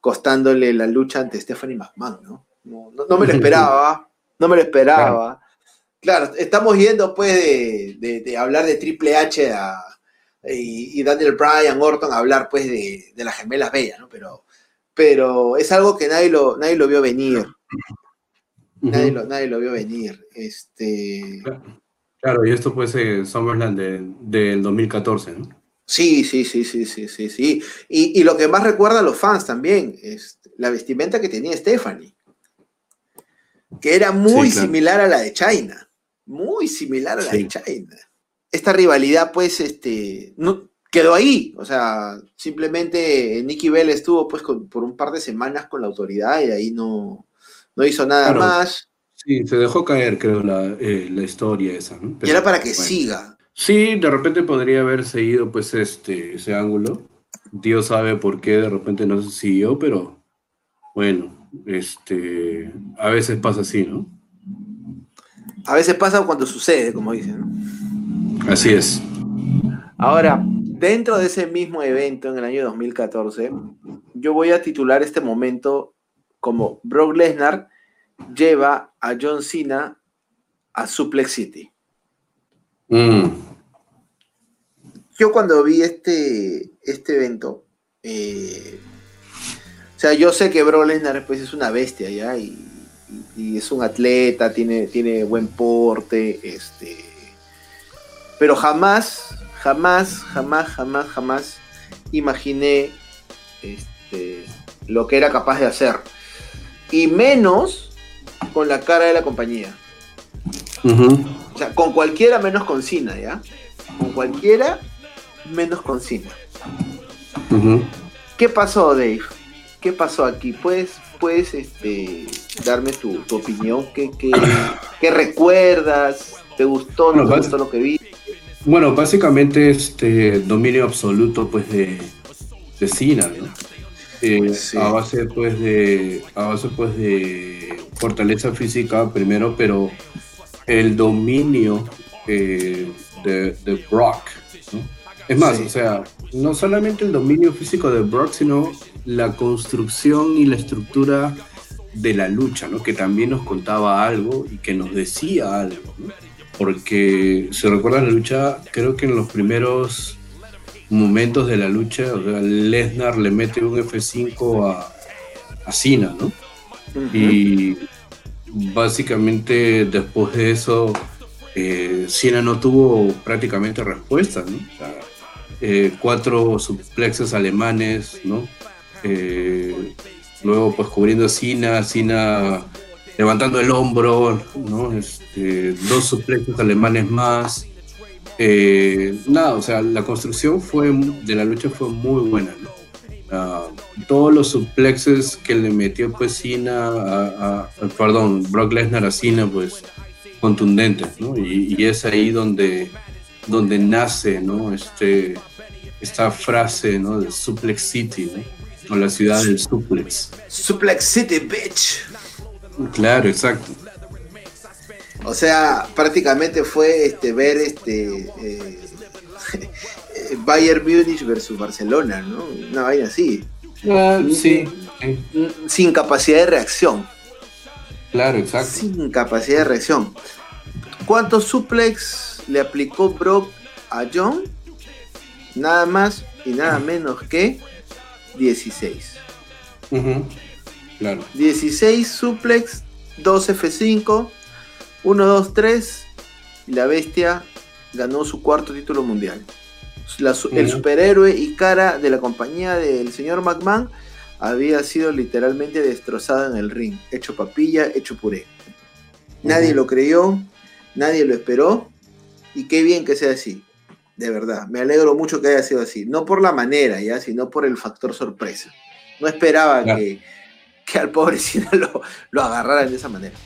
costándole la lucha ante Stephanie McMahon, ¿no? No, me lo esperaba, no me lo esperaba. Claro, estamos yendo pues de, de- de hablar de Triple H a- y, y Daniel Bryan, Orton, a hablar pues de, de las gemelas bellas, ¿no? Pero, pero es algo que nadie lo, nadie lo vio venir, nadie, lo, nadie lo vio venir. Este, Claro, y esto pues es SummerSlam de- del 2014, ¿no? Sí, sí, sí, sí, sí, sí, sí. Y, y lo que más recuerda a los fans también es la vestimenta que tenía Stephanie, que era muy Sí, claro. similar a la de China, muy similar a la Sí. de China. Esta rivalidad, pues, este, no, quedó ahí, o sea, simplemente Nikki Bell estuvo, pues, con- por un par de semanas con la autoridad y ahí no, no hizo nada Claro. más. Sí, se dejó caer, creo, la, eh, la historia esa, ¿no? Y Pero, era para que bueno. siga. Sí, de repente podría haber seguido pues este ese ángulo. Dios sabe por qué de repente no se siguió, pero bueno, este a veces pasa así, ¿no? A veces pasa cuando sucede, como dicen, ¿no? Así es. Ahora, dentro de ese mismo evento en el año 2014, yo voy a titular este momento como Brock Lesnar lleva a John Cena a Suplex City. Mm, Yo cuando vi este, este evento, eh, o sea, yo sé que Brock Lesnar pues, es una bestia ya y, y- y es un atleta, tiene, tiene buen porte, este, pero jamás, jamás, jamás, jamás, jamás imaginé este, lo que era capaz de hacer. Y menos con la cara de la compañía. O sea, con cualquiera menos con Cena, ¿ya? Con cualquiera menos con Cena. Ujú. ¿Qué pasó, Dave? ¿Qué pasó aquí? ¿Puedes, puedes este, darme tu, tu opinión? ¿Qué, qué, qué recuerdas? ¿Te gustó? ¿No Bueno, te gustó lo que vi? Bueno, básicamente este dominio absoluto pues de, de Cena, ¿no? Eh, Sí. A base pues de a base pues de fortaleza física primero, pero el dominio eh, de, de Brock. Es más, Sí. o sea, no solamente el dominio físico de Brock, sino la construcción y la estructura de la lucha, ¿no? Que también nos contaba algo y que nos decía algo, ¿no? Porque si recuerdan la lucha, creo que en los primeros momentos de la lucha, o sea, Lesnar le mete un F5 a, a Cena, ¿no? Y básicamente después de eso, eh, Cena no tuvo prácticamente respuesta, ¿no? O sea, eh, cuatro suplexes alemanes. Eh, luego, pues cubriendo a Cena, Cena levantando el hombro. Este, dos suplexes alemanes más. Eh, nada, o sea, la construcción fue de la lucha fue muy buena. Ah, todos los suplexes que le metió pues Cena, a, perdón, Brock Lesnar a Cena, pues contundentes, y es ahí donde, donde nace, ¿no? Este, esta frase, ¿no? De Suplex City, ¿no? O la ciudad del suplex. Suplex City, bitch. Claro, exacto. O sea, prácticamente fue este, ver este eh, Bayern Múnich versus Barcelona, ¿no? Una vaina así. Ah, sí, Sin capacidad de reacción. claro, exacto. Sin capacidad de reacción. ¿Cuántos suplex le aplicó Brock a John? Nada más y nada menos que 16. Ujú, Claro. 16 suplex, 2 F5, 1, 2, 3 y la bestia ganó su cuarto título mundial. La el superhéroe y cara de la compañía del señor McMahon había sido literalmente destrozado en el ring, hecho papilla, hecho puré. Nadie lo creyó, nadie lo esperó y qué bien que sea así. De verdad, me alegro mucho que haya sido así. No por la manera, ya, sino por el factor sorpresa. No esperaba Claro. que, que al pobre lo, lo agarraran de esa manera.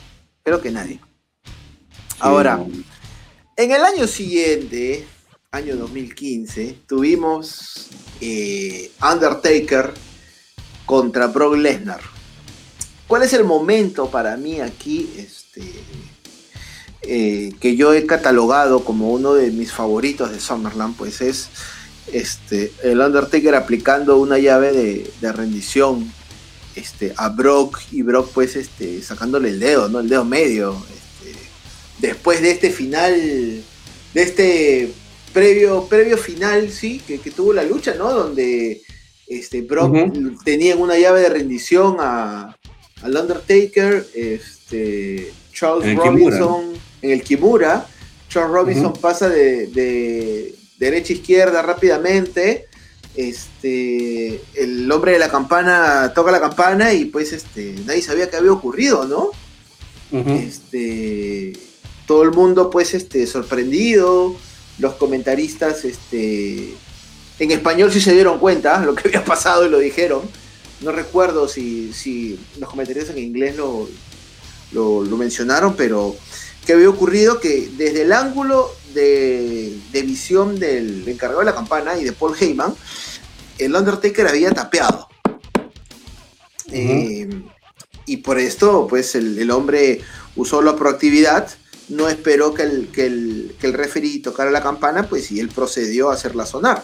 Creo que nadie. Ahora, en el año siguiente, año 2015, tuvimos eh, Undertaker contra Brock Lesnar. ¿Cuál es el momento para mí aquí este, eh, que yo he catalogado como uno de mis favoritos de Summerland? Pues es este, el Undertaker aplicando una llave de, de rendición este, a Brock y Brock pues este, sacándole el dedo, ¿no? El dedo medio. Este, después de este final, de este previo, previo final, sí, que, que tuvo la lucha, ¿no? Donde este, Brock Ujú. tenía en una llave de rendición a, al Undertaker, este, Charles Kimura, Robinson en el Kimura. Charles Robinson pasa de, de derecha a izquierda rápidamente. Este, el hombre de la campana toca la campana y pues este, nadie sabía qué había ocurrido, ¿no? Este todo el mundo pues este sorprendido los comentaristas este en español sí se dieron cuenta lo que había pasado y lo dijeron no recuerdo si, si los comentaristas en inglés lo, lo, lo mencionaron pero que había ocurrido que desde el ángulo de, de visión del encargado de la campana y de Paul Heyman el Undertaker había tapeado. Eh, y por esto, pues el, el hombre usó la proactividad, no esperó que el, que, el, que el referee tocara la campana, pues y él procedió a hacerla sonar.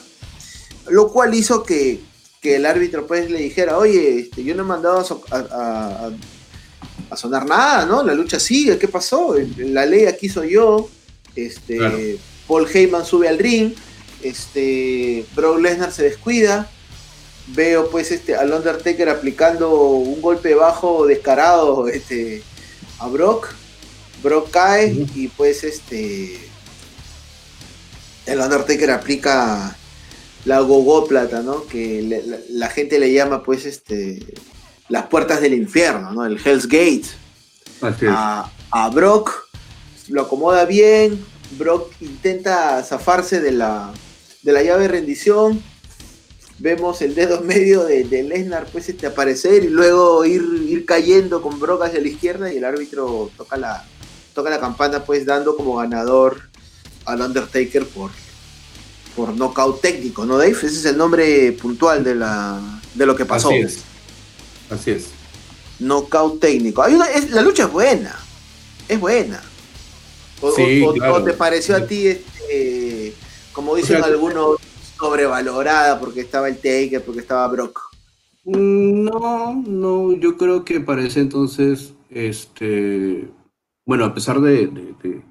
Lo cual hizo que, que el árbitro pues le dijera, oye, este, yo no he mandado a, so- a- a- a sonar nada, ¿no? La lucha sigue, ¿qué pasó? La ley aquí soy yo. Este, Claro. Paul Heyman sube al ring, este, Brock Lesnar se descuida, veo pues este al Undertaker aplicando un golpe bajo descarado este a Brock Brock cae y pues este el Undertaker aplica la gogóplata no que le- la, la gente le llama pues este las puertas del infierno no el Hell's Gate Así es. a, a Brock, lo acomoda bien, Brock intenta zafarse de la, de la llave de rendición, vemos el dedo medio de, de Lesnar pues este aparecer y luego ir, ir cayendo con Brock hacia la izquierda y el árbitro toca la, toca la campana pues dando como ganador al Undertaker por, por knockout técnico, ¿no Dave? Ese es el nombre puntual de, la, de lo que pasó. Así es. Así es. Knockout técnico. Hay una- es- la lucha es buena. Es buena. O, Sí, o- o- claro. o te pareció a ti, este, como dicen sea, algunos, sobrevalorada porque estaba el Taker, porque estaba Brock? No, no, yo creo que para ese entonces, este, bueno, a pesar de, de, de-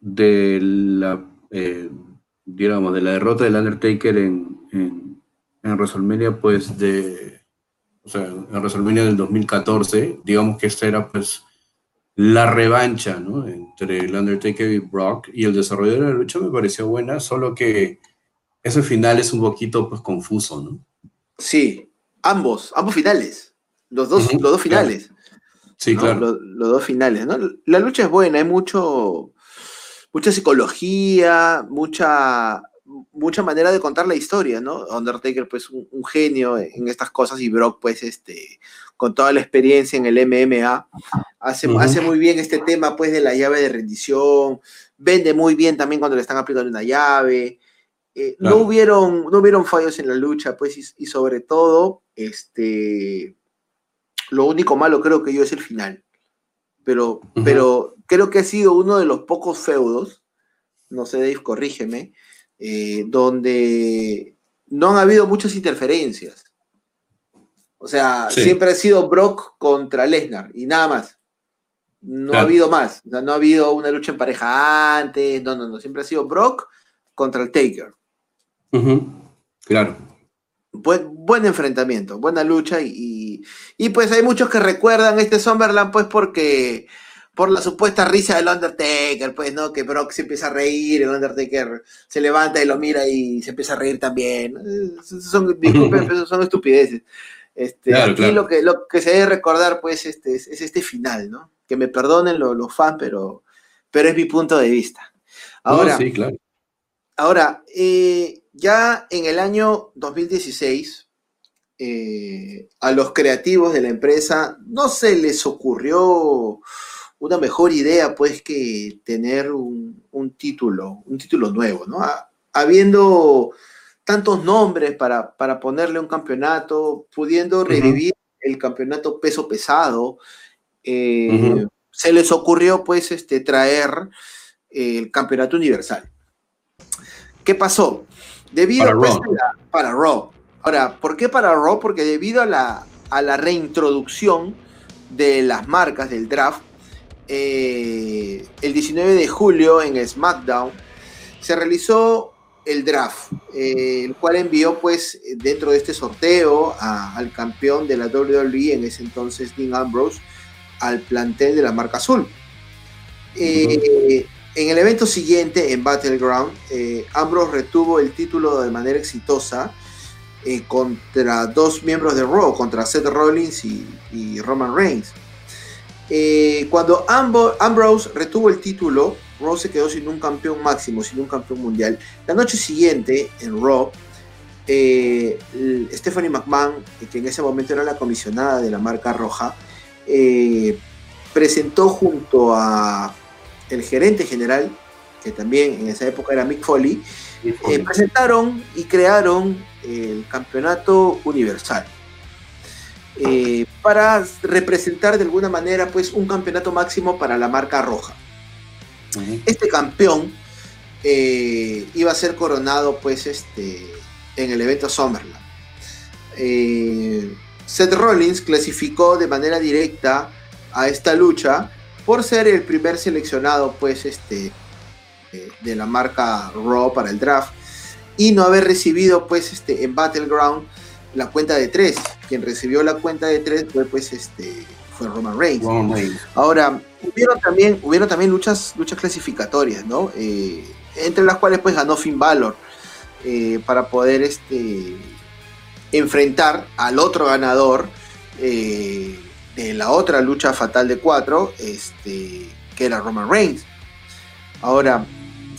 de la, eh, digamos, de la derrota del Undertaker en, en, en WrestleMania, pues de, o sea, en WrestleMania del 2014, digamos que esta era pues la revancha, ¿no? Entre el Undertaker y Brock y el desarrollo de la lucha me pareció buena, solo que ese final es un poquito pues confuso, ¿no? Sí, ambos, ambos finales. Los dos, los dos finales. Sí, ¿no? claro. Los, los dos finales, ¿no? La lucha es buena, hay mucho, mucha psicología, mucha, mucha manera de contar la historia, ¿no? Undertaker, pues, un, un genio en estas cosas y Brock, pues, este, con toda la experiencia en el MMA, hace, muy bien este tema, pues, de la llave de rendición, vende muy bien también cuando le están aplicando una llave. Eh, no, hubieron, no hubieron fallos en la lucha, pues, y, y sobre todo, este, lo único malo creo que yo es el final. Pero, pero creo que ha sido uno de los pocos feudos, no sé, Dave, corrígeme, eh, donde no han habido muchas interferencias. O sea, Sí. siempre ha sido Brock contra Lesnar y nada más. No ha habido más. O sea, no ha habido una lucha en pareja antes. No, no, no. Siempre ha sido Brock contra el Taker. Claro. Buen, buen enfrentamiento, buena lucha y, y, y, pues hay muchos que recuerdan este Summerland pues porque por la supuesta risa del Undertaker, pues no, que Brock se empieza a reír, el Undertaker se levanta y lo mira y se empieza a reír también. Son, disculpen, pero son estupideces. Este, Claro, aquí claro. Lo, que, lo que se debe recordar pues este, es, es este final, ¿no? Que me perdonen los, los fans, pero, pero es mi punto de vista. No, Ahora, sí, claro. Ahora, eh, ya en el año 2016, eh, a los creativos de la empresa no se les ocurrió una mejor idea pues que tener un, un título, un título nuevo, ¿no? Ha- habiendo tantos nombres para, para ponerle un campeonato, pudiendo revivir el campeonato peso pesado, eh, se les ocurrió pues este, traer el campeonato universal. ¿Qué pasó? Debido Para pues, Raw. a la- para Raw. Ahora, ¿por qué para Raw? Porque debido a la, a la reintroducción de las marcas del draft, eh, el 19 de julio en SmackDown se realizó el draft, eh, el cual envió pues dentro de este sorteo al campeón de la WWE en ese entonces, Dean Ambrose, al plantel de la marca azul. Eh, En el evento siguiente, en Battleground, Ambrose retuvo el título de manera exitosa contra dos miembros de Raw, contra Seth Rollins y Roman Reigns. Eh, cuando Ambo- Ambrose retuvo el título, Raw se quedó sin un campeón máximo, sin un campeón mundial. La noche siguiente, en Raw, eh, Stephanie McMahon, que en ese momento era la comisionada de la marca roja, eh, presentó junto a el gerente general, que también en esa época era Mick Foley, eh, presentaron y crearon el campeonato universal. eh, para representar de alguna manera pues un campeonato máximo para la marca roja. Este campeón eh, iba a ser coronado pues este en el evento Summerland. Eh, Seth Rollins clasificó de manera directa a esta lucha por ser el primer seleccionado pues este eh, de la marca Raw para el draft y no haber recibido pues este en Battleground la cuenta de tres. Quien recibió la cuenta de tres fue pues este fue Roman Reigns. Roman Reigns. Ahora, hubieron también, hubieron también luchas, luchas clasificatorias, ¿no? Eh, entre las cuales pues ganó Finn Balor eh, para poder este, enfrentar al otro ganador eh, de la otra lucha fatal de cuatro, este, que era Roman Reigns. Ahora,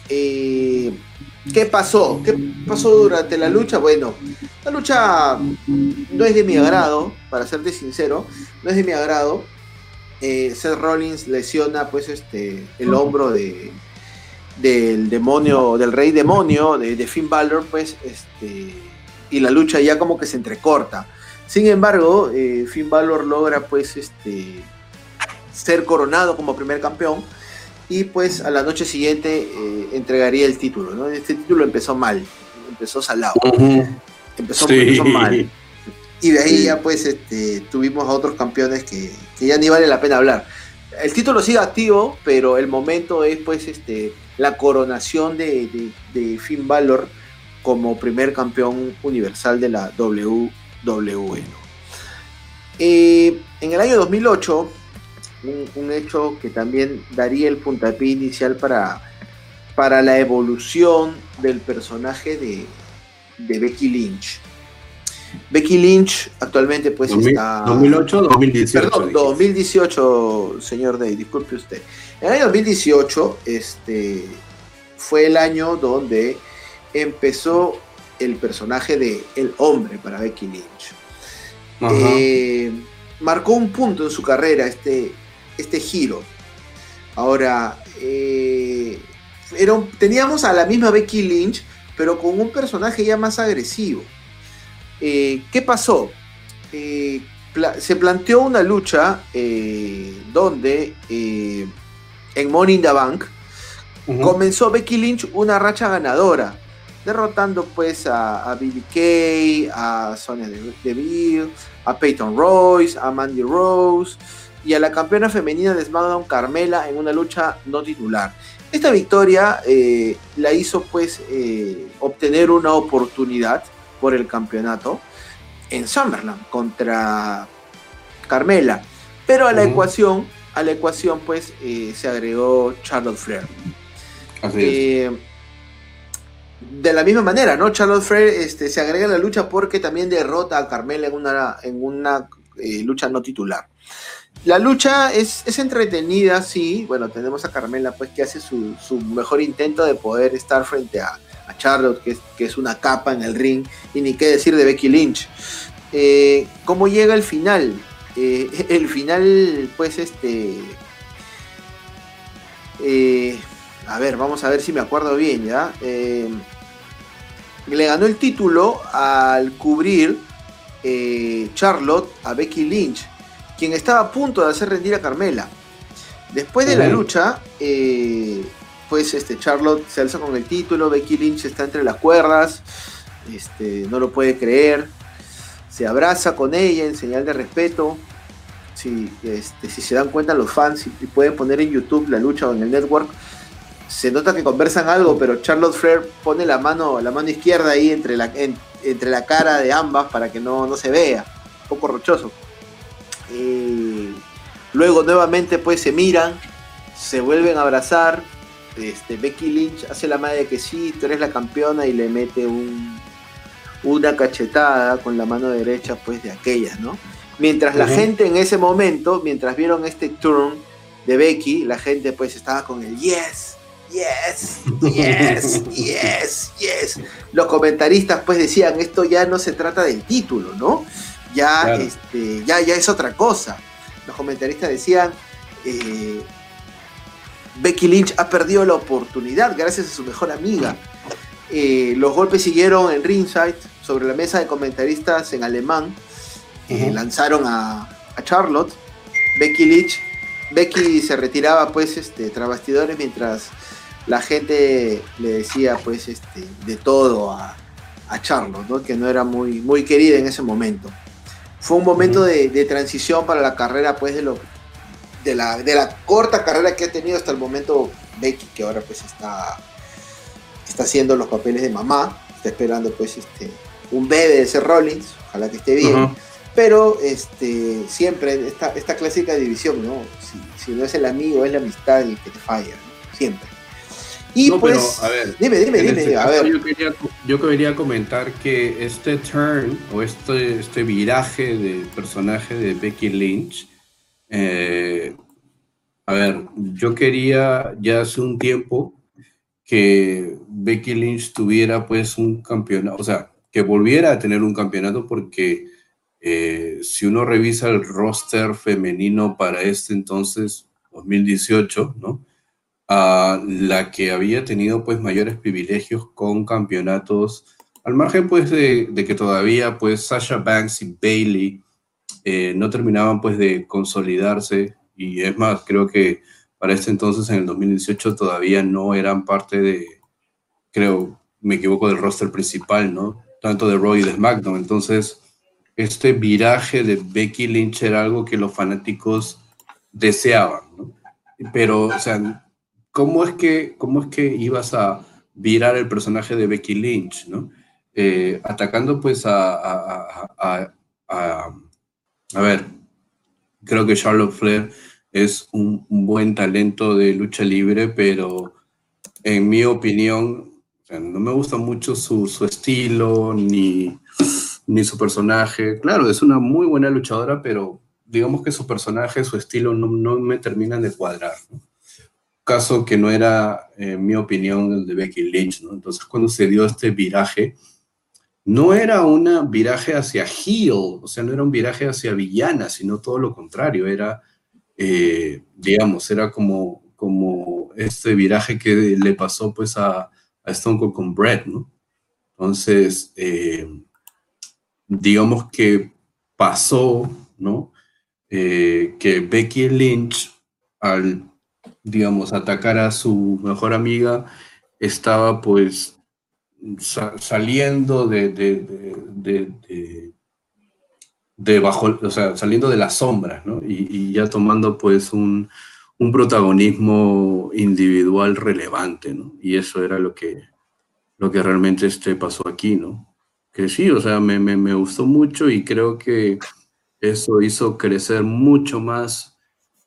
eh, ¿qué pasó? ¿Qué pasó durante la lucha? Bueno, la lucha no es de mi agrado, para serte sincero, no es de mi agrado. Eh, Seth Rollins lesiona pues este el hombro de del demonio, del rey demonio, de, Finn Balor, pues, este, y la lucha ya como que se entrecorta. Sin embargo, eh, Finn Balor logra pues este ser coronado como primer campeón y pues a la noche siguiente eh, entregaría el título, ¿no? Este título empezó mal, empezó salado, empezó, Sí. empezó mal. Y de ahí Sí. ya pues este, tuvimos a otros campeones que, que ya ni vale la pena hablar. El título sigue activo, pero el momento es pues este, la coronación de, de, de Finn Balor como primer campeón universal de la WWE. Eh, en el año 2008, un, un hecho que también daría el puntapié inicial para, para la evolución del personaje de, de Becky Lynch. Becky Lynch actualmente pues está... 2008 2018. Perdón, dijiste. 2018, señor Day, disculpe usted. En el año 2018 este, fue el año donde empezó el personaje de El Hombre para Becky Lynch. Eh, marcó un punto en su carrera este, este giro. Ahora, eh, era un- teníamos a la misma Becky Lynch, pero con un personaje ya más agresivo. Eh, ¿Qué pasó? Eh, pla- se planteó una lucha donde en Money in the Bank comenzó Becky Lynch una racha ganadora, derrotando pues a, a BB Kay, a Sonya De- Deville, a Peyton Royce, a Mandy Rose y a la campeona femenina de SmackDown Carmela en una lucha no titular. Esta victoria eh, la hizo pues eh, obtener una oportunidad por el campeonato en Summerland contra Carmela, pero a la ecuación, a la ecuación pues eh, se agregó Charlotte Flair. Así es. De la misma manera, ¿no? Charlotte Flair este, se agrega a la lucha porque también derrota a Carmela en una, en una lucha no titular. La lucha es, es entretenida, sí. Bueno, tenemos a Carmela, pues, que hace su, su mejor intento de poder estar frente a, Charlotte, que es, que es una capa en el ring, y ni qué decir de Becky Lynch. Eh, ¿Cómo llega el final? Eh, el final, pues, este eh, a ver, vamos a ver si me acuerdo bien, ¿ya? Le ganó el título al cubrir Charlotte a Becky Lynch, quien estaba a punto de hacer rendir a Carmela. Después de la lucha, eh, pues este, Charlotte se alza con el título, Becky Lynch está entre las cuerdas, este, no lo puede creer, se abraza con ella en señal de respeto. Si, este, si se dan cuenta los fans y, y pueden poner en YouTube la lucha o en el network, se nota que conversan algo, pero Charlotte Flair pone la mano, la mano izquierda ahí entre la, en- entre la cara de ambas para que no, no se vea. Un poco rochoso. Eh, luego nuevamente pues se miran, se vuelven a abrazar. Este, Becky Lynch hace la madre que sí, tú eres la campeona y le mete un, una cachetada con la mano derecha pues de aquellas, ¿no? Mientras la gente en ese momento, mientras vieron este turn de Becky, la gente pues estaba con el yes, yes, yes, yes, yes. Los comentaristas pues decían, esto ya no se trata del título, ¿no? Ya, Claro. este, ya, ya es otra cosa. Los comentaristas decían, eh, Becky Lynch ha perdido la oportunidad gracias a su mejor amiga. Eh, los golpes siguieron en ringside, sobre la mesa de comentaristas en alemán. Eh. Lanzaron a, a Charlotte. Becky Lynch. Becky se retiraba pues este, tras bastidores mientras la gente le decía pues este, de todo a, a Charlotte, ¿no? que no era muy, muy querida en ese momento. Fue un momento de, de transición para la carrera pues de lo, de la, de la corta carrera que ha tenido hasta el momento Becky, que ahora pues está, está haciendo los papeles de mamá, está esperando pues este, un bebé de Seth Rollins, ojalá que esté bien, pero este, siempre esta, esta clásica división, ¿no? Si, si no es el amigo, es la amistad el que te falla, ¿no? siempre. Y No, pues, pero, a ver, dime, dime, En dime, este a ver. Yo quería, yo quería comentar que este turn o este, este viraje de personaje de Becky Lynch, eh, a ver, yo quería ya hace un tiempo que Becky Lynch tuviera pues un campeonato, o sea, que volviera a tener un campeonato porque eh, si uno revisa el roster femenino para este entonces, 2018, ¿no? La que había tenido pues mayores privilegios con campeonatos, al margen pues de, de que todavía pues Sasha Banks y Bailey eh, no terminaban pues de consolidarse y es más, creo que para este entonces en el 2018 todavía no eran parte de, creo, me equivoco, del roster principal, ¿no? Tanto de Roy y de SmackDown, entonces este viraje de Becky Lynch era algo que los fanáticos deseaban, ¿no? Pero, o sea, ¿cómo es que, cómo es que ibas a virar el personaje de Becky Lynch, ¿no? Eh, atacando pues a, a, a, a, ver, creo que Charlotte Flair es un, buen talento de lucha libre, pero en mi opinión, no me gusta mucho su, su estilo ni, ni su personaje. Claro, es una muy buena luchadora, pero digamos que su personaje, su estilo no, no me terminan de cuadrar. Caso que no era, en mi opinión, el de Becky Lynch. ¿no? Entonces, cuando se dio este viraje, no era un viraje hacia heel, o sea, no era un viraje hacia villana, sino todo lo contrario, era, eh, digamos, era como, como este viraje que le pasó pues a, a Stone Cold con Brett, ¿no? Entonces, eh, digamos que pasó, ¿no? Eh, que Becky Lynch, al, digamos, atacar a su mejor amiga, estaba pues sa saliendo de, de, de, de, de bajo, o sea, saliendo de las sombras, ¿no? Y, y ya tomando pues un, un, protagonismo individual relevante, ¿no? Y eso era lo que, lo que realmente este pasó aquí, ¿no? Que sí, o sea, me, me, me gustó mucho y creo que eso hizo crecer mucho más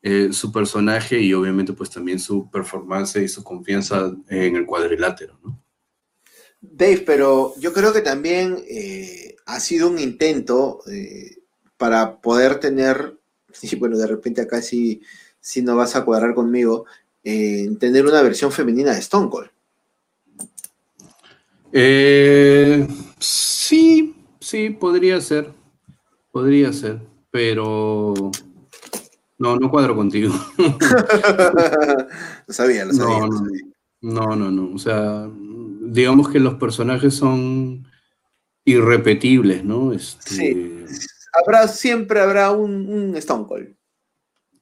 eh, su personaje y obviamente pues también su performance y su confianza en el cuadrilátero, ¿no? Dave, pero yo creo que también eh, ha sido un intento eh, para poder tener, y bueno, de repente acá sí, sí no vas a cuadrar conmigo, tener una versión femenina de Stone Cold. Eh, sí, sí, podría ser, podría ser, pero No, no cuadro contigo. lo sabía, lo sabía. No, lo sabía. no, no, no. O sea, digamos que los personajes son irrepetibles, ¿no? Este, Sí. Habrá, siempre habrá un, un Stone Cold.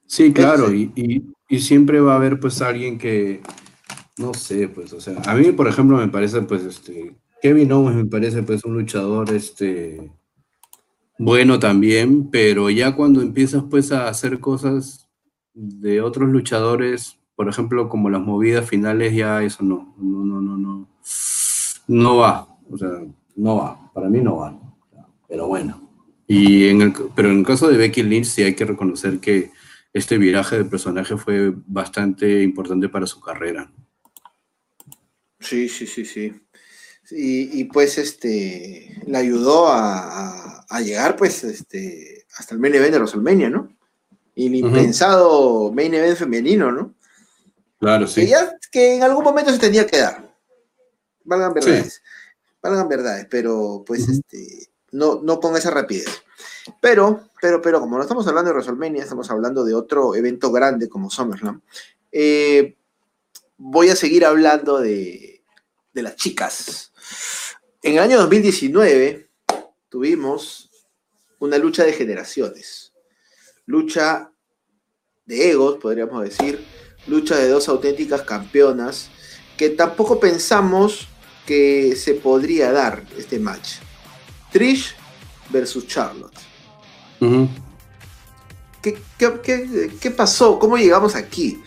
Sí, claro, sí. y, y- y siempre va a haber pues alguien que, no sé, pues, o sea, a mí, por ejemplo, me parece, pues, este, Kevin Owens me parece, pues, un luchador, este, bueno también, pero ya cuando empiezas, pues, a hacer cosas de otros luchadores, por ejemplo, como las movidas finales, ya eso no, no, no, no, no, va, o sea, no va, para mí no va, pero bueno. Y en el, pero en el caso de Becky Lynch sí hay que reconocer que este viraje de personaje fue bastante importante para su carrera. Sí, sí, sí, sí. Y, y, pues este le ayudó a, a- a llegar pues este hasta el main event de WrestleMania, ¿no? Y el impensado main event femenino, ¿no? Claro, Que sí. ya que en algún momento se tenía que dar. Valgan verdades. Valgan verdades, pero pues este no, no con esa rapidez. Pero, pero, pero, como no estamos hablando de WrestleMania, estamos hablando de otro evento grande como SummerSlam. eh, voy a seguir hablando de, de las chicas. En el año 2019 tuvimos una lucha de generaciones. Lucha de egos, podríamos decir. Lucha de dos auténticas campeonas que tampoco pensamos que se podría dar este match. Trish versus Charlotte. Ujú. ¿Qué, qué- qué- qué pasó? ¿Cómo llegamos aquí?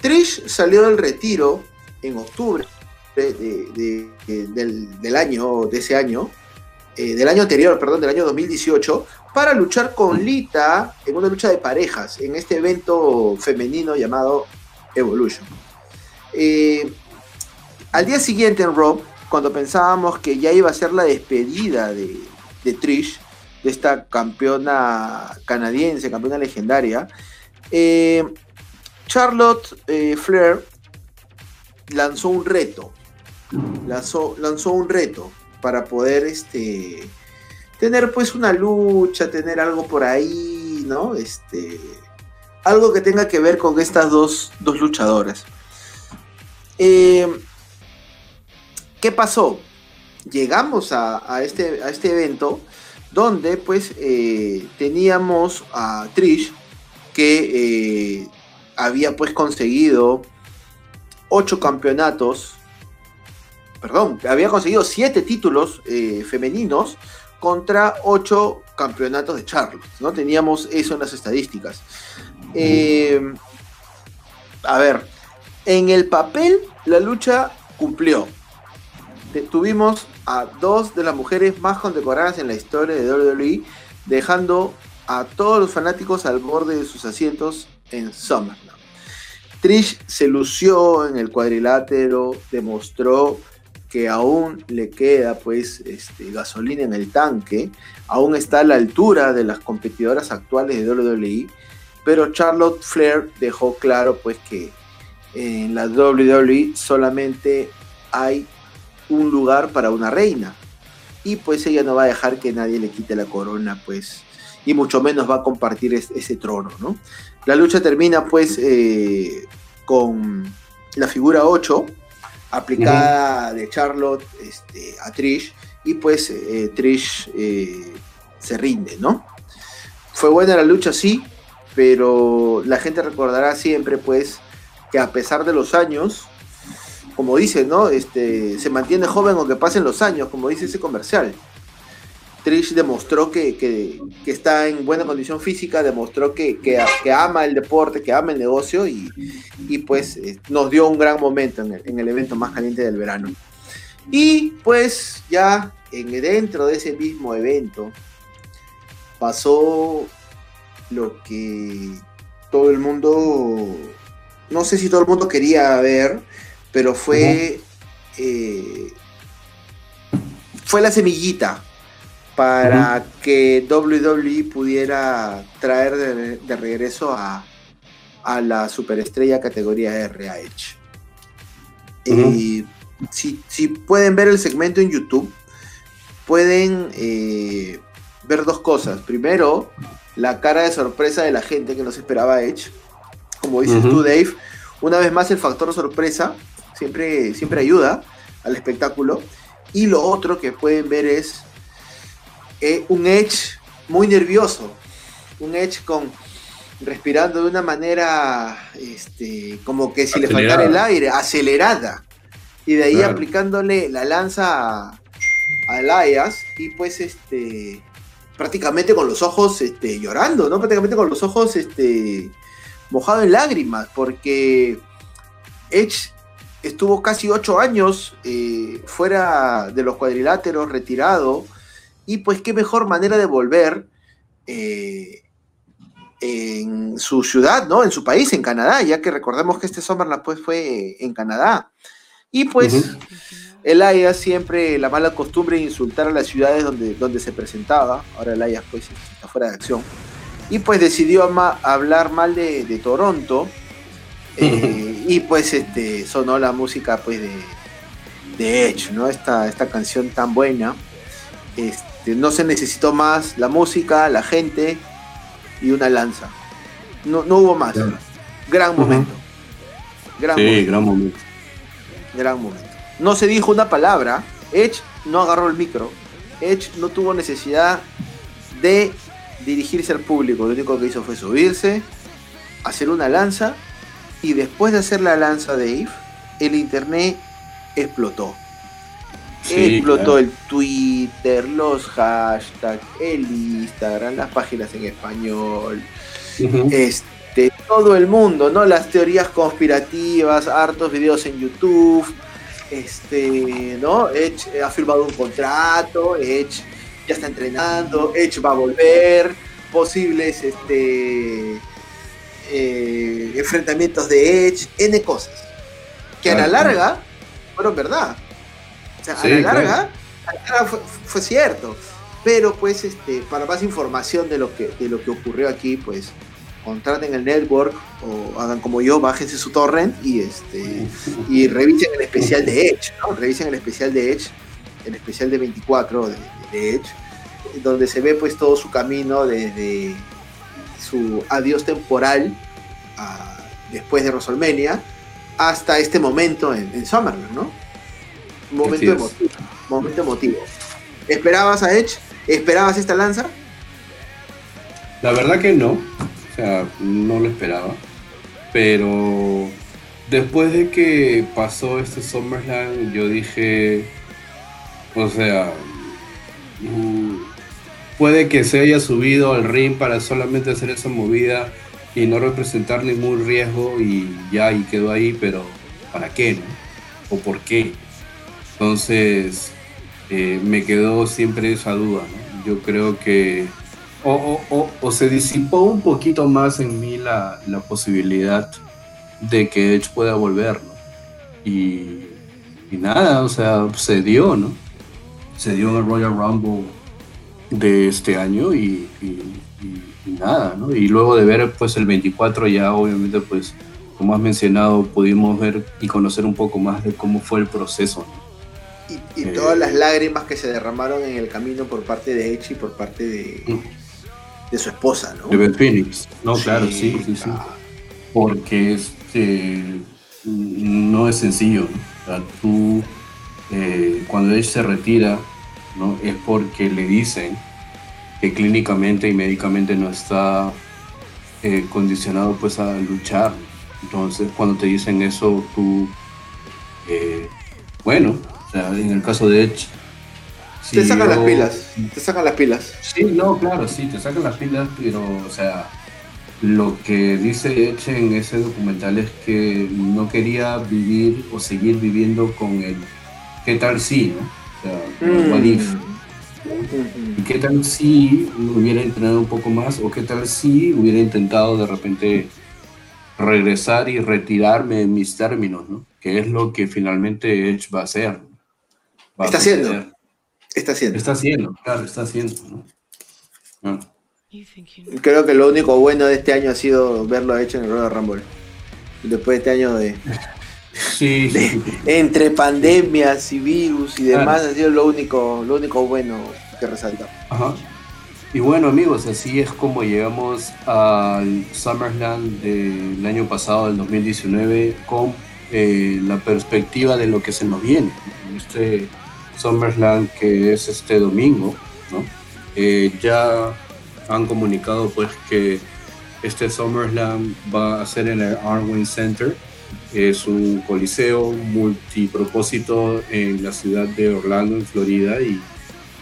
Trish salió del retiro en octubre de- de- de- de- del, del año, de ese año, eh, del año anterior, perdón, del año 2018, para luchar con Lita en una lucha de parejas, en este evento femenino llamado Evolution. Eh, al día siguiente en Raw, cuando pensábamos que ya iba a ser la despedida de, de Trish, de esta campeona canadiense, campeona legendaria, eh, Charlotte eh, Flair lanzó un reto. Lanzó, lanzó un reto para poder este, tener pues una lucha, tener algo por ahí, ¿no? Este, algo que tenga que ver con estas dos, dos luchadoras. Eh, ¿Qué pasó? Llegamos a, este, a este evento donde pues eh, teníamos a Trish que eh, había pues conseguido ocho campeonatos, perdón, había conseguido siete títulos eh, femeninos contra ocho campeonatos de Charlotte, ¿no? Teníamos eso en las estadísticas. Eh, a ver, en el papel la lucha cumplió. Tuvimos a dos de las mujeres más condecoradas en la historia de WWE, dejando a todos los fanáticos al borde de sus asientos en SummerSlam. Trish se lució en el cuadrilátero, demostró que aún le queda pues este, gasolina en el tanque, aún está a la altura de las competidoras actuales de WWE, pero Charlotte Flair dejó claro pues que en la WWE solamente hay un lugar para una reina y pues ella no va a dejar que nadie le quite la corona pues y mucho menos va a compartir es- ese trono, ¿no? La lucha termina pues eh, con la figura 8 aplicada de Charlotte este, a Trish y pues eh, Trish eh, se rinde, ¿no? Fue buena la lucha, sí, pero la gente recordará siempre pues que a pesar de los años, como dice, ¿no? Este, se mantiene joven aunque pasen los años, como dice ese comercial. Trish demostró que, que- que está en buena condición física, demostró que, que- ama el deporte, que ama el negocio y, y, pues eh, nos dio un gran momento en el, en el evento más caliente del verano. Y pues ya en, dentro de ese mismo evento pasó lo que todo el mundo, no sé si todo el mundo quería ver, pero fue, eh, fue la semillita para que WWE pudiera traer de, de regreso a, a la superestrella categoría RH. Eh, si, si pueden ver el segmento en YouTube, pueden eh, ver dos cosas. Primero, la cara de sorpresa de la gente que no se esperaba Edge. Como dices tú, Dave, una vez más el factor sorpresa siempre, siempre ayuda al espectáculo. Y lo otro que pueden ver es eh, un Edge muy nervioso, un Edge con respirando de una manera este, como que si le faltara el aire, acelerada. Y de ahí Claro. aplicándole la lanza a, a Elias y pues este prácticamente con los ojos este, llorando, ¿no? Prácticamente con los ojos este, mojado en lágrimas, porque Edge estuvo casi ocho años eh, fuera de los cuadriláteros, retirado, y pues qué mejor manera de volver eh, en su ciudad, ¿no? En su país, en Canadá, ya que recordemos que este Summerland pues fue en Canadá. Y pues Ujú. Elias siempre la mala costumbre de insultar a las ciudades donde, donde se presentaba. Ahora Elias pues está fuera de acción. Y pues decidió hablar mal de, de Toronto. eh, y pues este sonó la música pues de, de Edge, ¿no? Esta, esta canción tan buena. Este, no se necesitó más la música, la gente y una lanza. No, no hubo más. Claro. Gran momento. Gran Sí, momento gran momento. gran momento. No se dijo una palabra. Edge no agarró el micro. Edge no tuvo necesidad de dirigirse al público. Lo único que hizo fue subirse, hacer una lanza y después de hacer la lanza de Eve, el internet explotó. Sí, explotó claro. el Twitter, los hashtags, el Instagram, las páginas en español, este, todo el mundo, ¿no? Las teorías conspirativas, hartos videos en YouTube, este, ¿no? Edge eh, ha firmado un contrato, Edge ya está entrenando, Edge va a volver, posibles, este, eh, enfrentamientos de Edge, N cosas, que a la larga fueron verdad. O sea, Sí, a la larga, claro. a la larga fue, fue cierto. Pero pues este, para más información de lo que, de lo que ocurrió aquí, pues contraten el network o hagan como yo, bájense su torrent y este y revisen el especial de Edge, ¿no? Revisen el especial de Edge, el especial de 24 de, de Edge, donde se ve pues todo su camino desde su adiós temporal a- después de WrestleMania hasta este momento en, en Summerland, ¿no? Momento emotivo, momento emotivo. ¿Esperabas a Edge? ¿Esperabas esta lanza? La verdad que no, o sea, no lo esperaba, pero después de que pasó este SummerSlam, yo dije, o sea, mm, puede que se haya subido al ring para solamente hacer esa movida y no representar ningún riesgo y ya, y quedó ahí, pero ¿para qué, no? ¿O por qué? Entonces, eh, me quedó siempre esa duda, ¿no? Yo creo que o, se disipó un poquito más en mí la, la posibilidad de que Edge pueda volver, ¿no? Y, nada, o sea, se dio, ¿no? Se dio en el Royal Rumble de este año y, nada, ¿no? Y luego de ver pues el 24 ya obviamente pues como has mencionado pudimos ver y conocer un poco más de cómo fue el proceso. Y, y Eh. todas las lágrimas que se derramaron en el camino por parte de Edge y por parte de, Mm. de su esposa, ¿no? De Beth Phoenix. No, Sí, claro, sí, sí, sí. porque este, no es sencillo. ¿no? O sea, tú, eh, cuando Edge se retira, ¿no? es porque le dicen que clínicamente y médicamente no está eh, condicionado pues a luchar. Entonces, cuando te dicen eso, tú, eh, bueno, o sea, en el caso de Edge, Te sacan las pilas, te sacan las pilas. Sí, no, claro, sí, te sacan las pilas, pero, o sea, lo que dice Edge en ese documental es que no quería vivir o seguir viviendo con el ¿qué tal si? ¿no? O sea, what if. ¿Y qué tal si hubiera entrenado un poco más? ¿O qué tal si hubiera intentado de repente regresar y retirarme en mis términos, ¿no? Que es lo que finalmente Edge va a hacer. Va a Está haciendo. suceder. Está haciendo. Está haciendo, claro, está haciendo, ¿no? Ah. Creo que lo único bueno de este año ha sido verlo hecho en el Royal Rumble. Después de este año de, Sí, sí, sí. entre pandemias y virus y demás, Claro. ha sido lo único, lo único bueno que resalta. Ajá. Y bueno amigos, así es como llegamos al SummerSlam del año pasado, del 2019, con eh, la perspectiva de lo que se nos viene. Este SummerSlam que es este domingo. Eh, ya han comunicado pues que este SummerSlam va a ser en el Arwin Center. Es un coliseo multipropósito en la ciudad de Orlando, en Florida. Y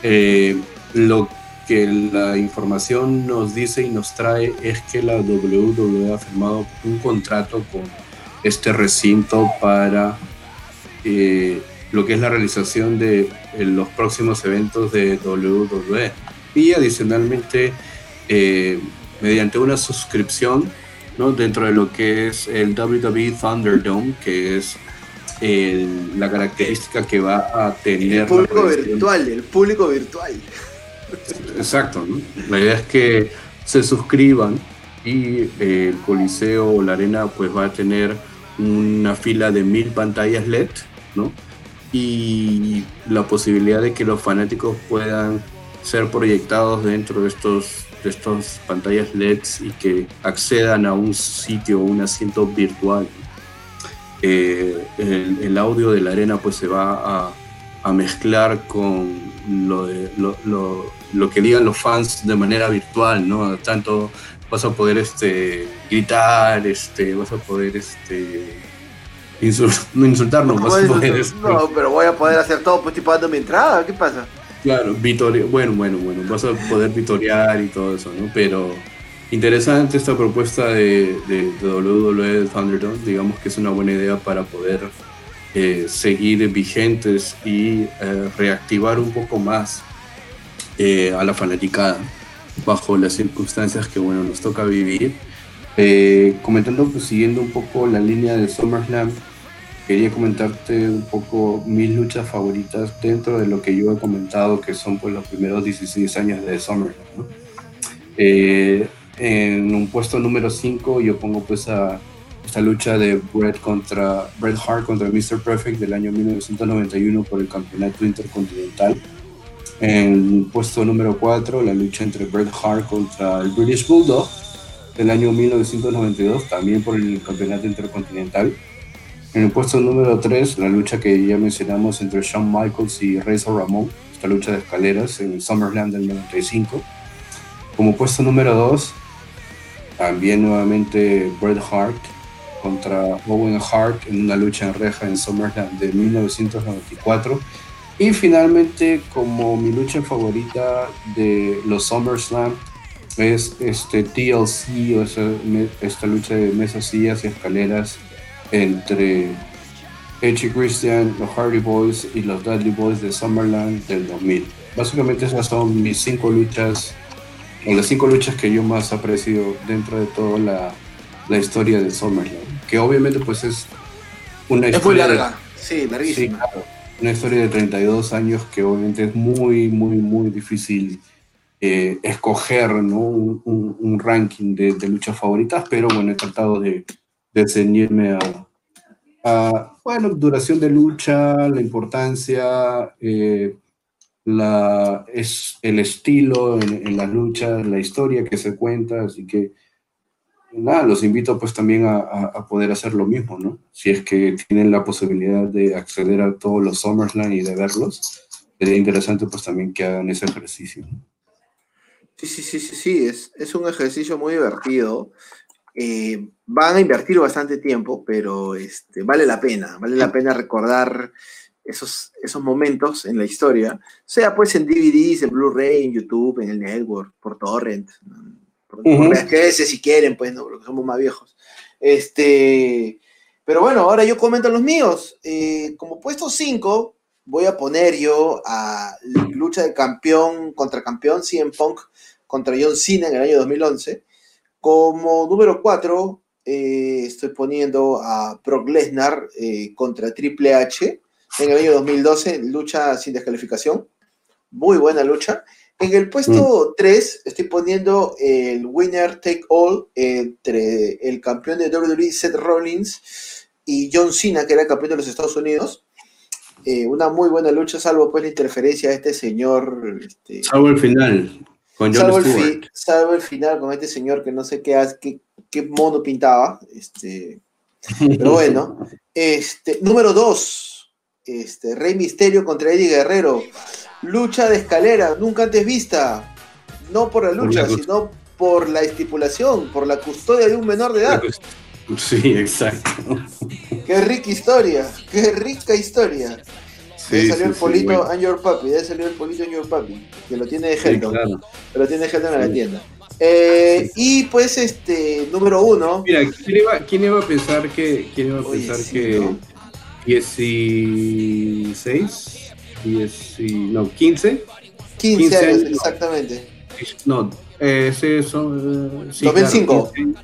eh, lo que la información nos dice y nos trae es que la WWE ha firmado un contrato con este recinto para eh, lo que es la realización de eh, los próximos eventos de WWE. Y adicionalmente, eh, mediante una suscripción ¿no? dentro de lo que es el WWE Thunderdome, que es el- la característica que va a tener... El público virtual, el público virtual. Exacto, ¿no? La idea es que se suscriban y eh, el Coliseo o la arena pues va a tener una fila de mil pantallas LED, ¿no? Y la posibilidad de que los fanáticos puedan ser proyectados dentro de estos de estas pantallas LEDs y que accedan a un sitio un asiento virtual. Eh, el, audio de la arena pues se va a, mezclar con lo, lo, lo, lo que digan los fans de manera virtual, ¿no? Tanto vas a poder este, gritar, este, vas a poder este, insul- no insultarnos, No, pero voy a poder hacer todo, pues estoy pagando mi entrada, ¿qué pasa? Claro, vitorear, bueno, bueno, bueno, vas a poder vitorear y todo eso, ¿no? Pero interesante esta propuesta de, de, de WWE de Thunderdome, digamos que es una buena idea para poder eh, seguir vigentes y eh, reactivar un poco más eh, a la fanaticada bajo las circunstancias que, bueno, nos toca vivir. Eh, comentando, pues siguiendo un poco la línea de SummerSlam, quería comentarte un poco mis luchas favoritas dentro de lo que yo he comentado, que son pues los primeros 16 años de SummerSlam. ¿no? Eh, en un puesto número 5 yo pongo pues a esta lucha de Bret contra Bret Hart contra Mr. Perfect del año 1991 por el campeonato intercontinental. En puesto número 4 la lucha entre Bret Hart contra el British Bulldog del año 1992 también por el campeonato intercontinental. En el puesto número 3, la lucha que ya mencionamos entre Shawn Michaels y Razor Ramón, esta lucha de escaleras en SummerSlam del 95. Como puesto número 2, también nuevamente Bret Hart contra Owen Hart en una lucha en reja en SummerSlam de 1994. Y finalmente, como mi lucha favorita de los SummerSlam, es este TLC, o esta lucha de mesas, sillas y escaleras entre Edge y Christian, los Hardy Boys y los Dudley Boys de Summerland del 2000. Básicamente esas son mis cinco luchas, o las cinco luchas que yo más aprecio dentro de toda la, la historia de Summerland, que obviamente pues es una Es muy historia larga, sí, Sí, larguísima. claro. Una historia de 32 años que obviamente es muy, muy, muy difícil eh, escoger ¿no? un, un- un ranking de, de luchas favoritas, pero bueno, he tratado de, de ceñirme a, a, bueno, duración de lucha, la importancia, eh, la, es el estilo en, en las luchas, la historia que se cuenta, así que nada, los invito pues también a, a- poder hacer lo mismo, ¿no? Si es que tienen la posibilidad de acceder a todos los SummerSlam y de verlos, sería interesante pues también que hagan ese ejercicio. Sí, sí, sí, sí, sí, es, es un ejercicio muy divertido. Eh, van a invertir bastante tiempo, pero este, vale la pena, vale la pena recordar esos, esos momentos en la historia, sea pues en DVDs, en Blu-ray, en YouTube, en el network, por torrent, por, Ujú. VHS si quieren, pues, ¿no? porque somos más viejos. Este, pero bueno, ahora yo comento los míos. Eh, como puesto 5, voy a poner yo a lucha de campeón contra campeón, CM Punk contra John Cena en el año 2011. Como número 4, estoy poniendo a Brock Lesnar eh, contra Triple H en el año 2012, lucha sin descalificación. Muy buena lucha. En el puesto 3 estoy poniendo el winner take all entre el campeón de WWE Seth Rollins y John Cena, que era el campeón de los Estados Unidos. Eh, una muy buena lucha, salvo pues la interferencia de este señor. Este, Salvo el final. Con Salvo el, Stewart. fi- salvo el final con este señor que no sé qué, hace- qué, qué mono pintaba. Este, pero bueno. Este, número 2. Este, Rey Misterio contra Eddie Guerrero. Lucha de escalera, nunca antes vista. No por la Por lucha, la sino por la estipulación, por la custodia de un menor de edad. Sí, exacto. Qué rica historia, qué rica historia. Ahí Sí, salió sí, el sí, polito bueno. and your papi, de ahí salió el polito and your papi, que lo tiene de Sí, Helton, claro. que lo tiene de Helton en la tienda. Eh, y pues este, número uno, Mira, ¿quién iba, quién iba a pensar que, quién iba a Oye, pensar sí, que ¿no? 16, 10, no, 15, 15, 15 años, años. exactamente. no, eh, ese son, eh, sí, 2005. claro, 15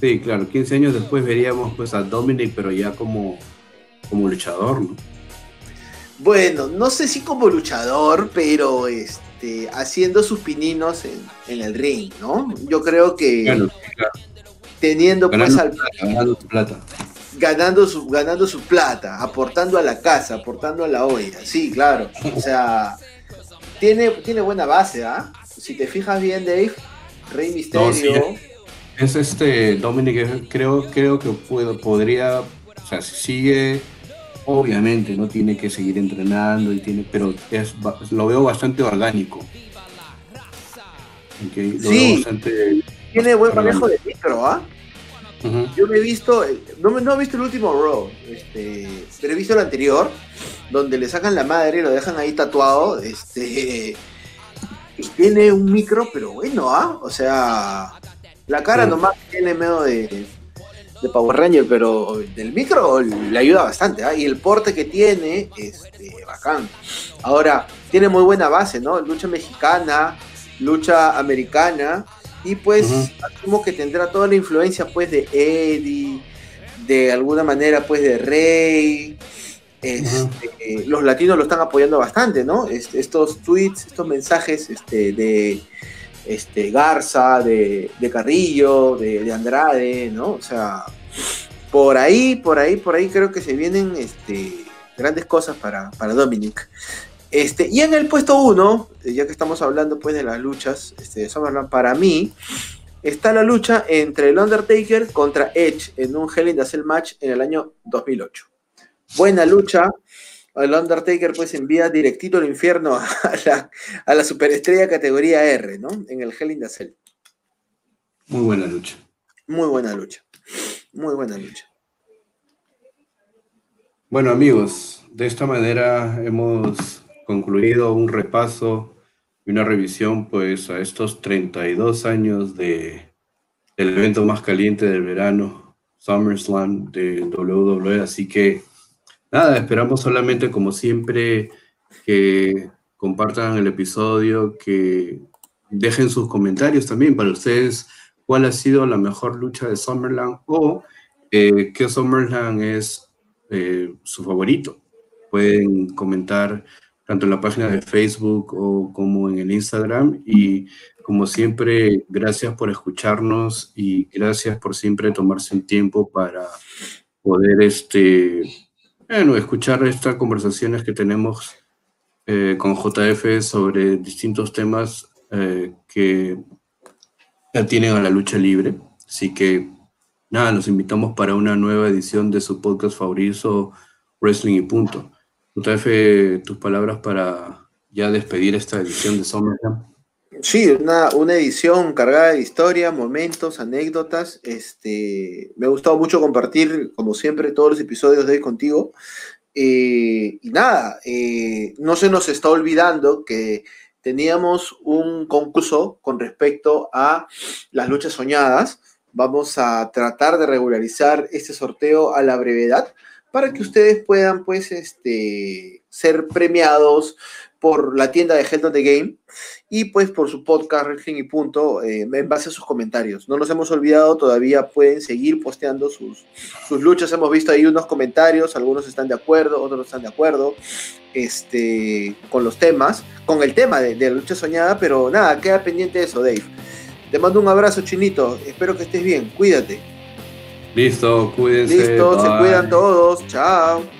sí, claro, 15 años después veríamos pues a Dominic, pero ya como, como luchador, ¿no? Bueno, no sé si como luchador, pero este, haciendo sus pininos en, en el ring, ¿no? Yo creo que Claro, sí, claro, teniendo pues ganando al, plata, ganando plata. ganando su, ganando su plata, aportando a la casa, aportando a la olla. Sí, claro. O sea, tiene, tiene buena base, ¿ah? Si te fijas bien, Dave, Rey Misterio. No, sí, Es este Dominic, creo, creo que puedo, podría, o sea, si sigue, obviamente no tiene que seguir entrenando y tiene, pero es, lo veo bastante orgánico. Lo Sí. veo bastante. tiene buen manejo de micro, ¿ah? Yo me he visto, el- no, no he visto el último Raw, este, pero he visto el anterior, donde le sacan la madre y lo dejan ahí tatuado, este, y tiene un micro, pero bueno, ¿ah? O sea, la cara Sí. nomás tiene medio de, de Power Ranger, pero del micro le ayuda bastante, ¿ah? Y el porte que tiene, este, bacán. Ahora, tiene muy buena base, ¿no? Lucha mexicana, lucha americana, y pues Ujú. asumo que tendrá toda la influencia pues de Eddie, de alguna manera pues de Rey. Este, Los latinos lo están apoyando bastante, ¿no? Estos tweets, estos mensajes este, de este, Garza, de, Carrillo, de, de Andrade, ¿no? O sea, por ahí, por ahí, por ahí creo que se vienen este, grandes cosas para, para Dominic. Este, y en el puesto uno, eh, ya que estamos hablando pues de las luchas este, de SummerSlam, para mí está la lucha entre el Undertaker contra Edge en un Hell in a Cell match en el año 2008. Buena lucha. El Undertaker pues envía directito al infierno a la, a la superestrella categoría R, ¿no? En el Hell in a Cell. Muy buena lucha. Muy buena lucha. Muy buena lucha. Bueno amigos, de esta manera hemos concluido un repaso y una revisión pues a estos 32 años de, del evento más caliente del verano, SummerSlam de WWE, así que nada, esperamos solamente como siempre que compartan el episodio, que dejen sus comentarios también para ustedes cuál ha sido la mejor lucha de SummerSlam o eh, qué SummerSlam es eh, su favorito. Pueden comentar tanto en la página de Facebook o como en el Instagram. Y como siempre, gracias por escucharnos y gracias por siempre tomarse un tiempo para poder este, bueno, escuchar estas conversaciones que tenemos eh, con JF sobre distintos temas eh, que tienen a la lucha libre. Así que nada, los invitamos para una nueva edición de su podcast favorito, Wrestling y Punto. JF, tus palabras para ya despedir esta edición de SummerSlam. Sí, una, una edición cargada de historia, momentos, anécdotas. Este, me ha gustado mucho compartir, como siempre, todos los episodios de hoy contigo. Eh, y nada, eh, no se nos está olvidando que teníamos un concurso con respecto a las luchas soñadas. Vamos a tratar de regularizar este sorteo a la brevedad para que ustedes puedan, pues, este, ser premiados por la tienda de Health on the Game y pues por su podcast Wrestling y Punto eh, en base a sus comentarios. No nos hemos olvidado, todavía pueden seguir posteando sus, sus luchas. Hemos visto ahí unos comentarios, algunos están de acuerdo, otros no están de acuerdo este, con los temas, con el tema de, de la lucha soñada, pero nada, queda pendiente de eso, Dave. Te mando un abrazo, Chinito. Espero que estés bien. Cuídate. Listo, cuídense. Listo, se cuidan todos. Chao.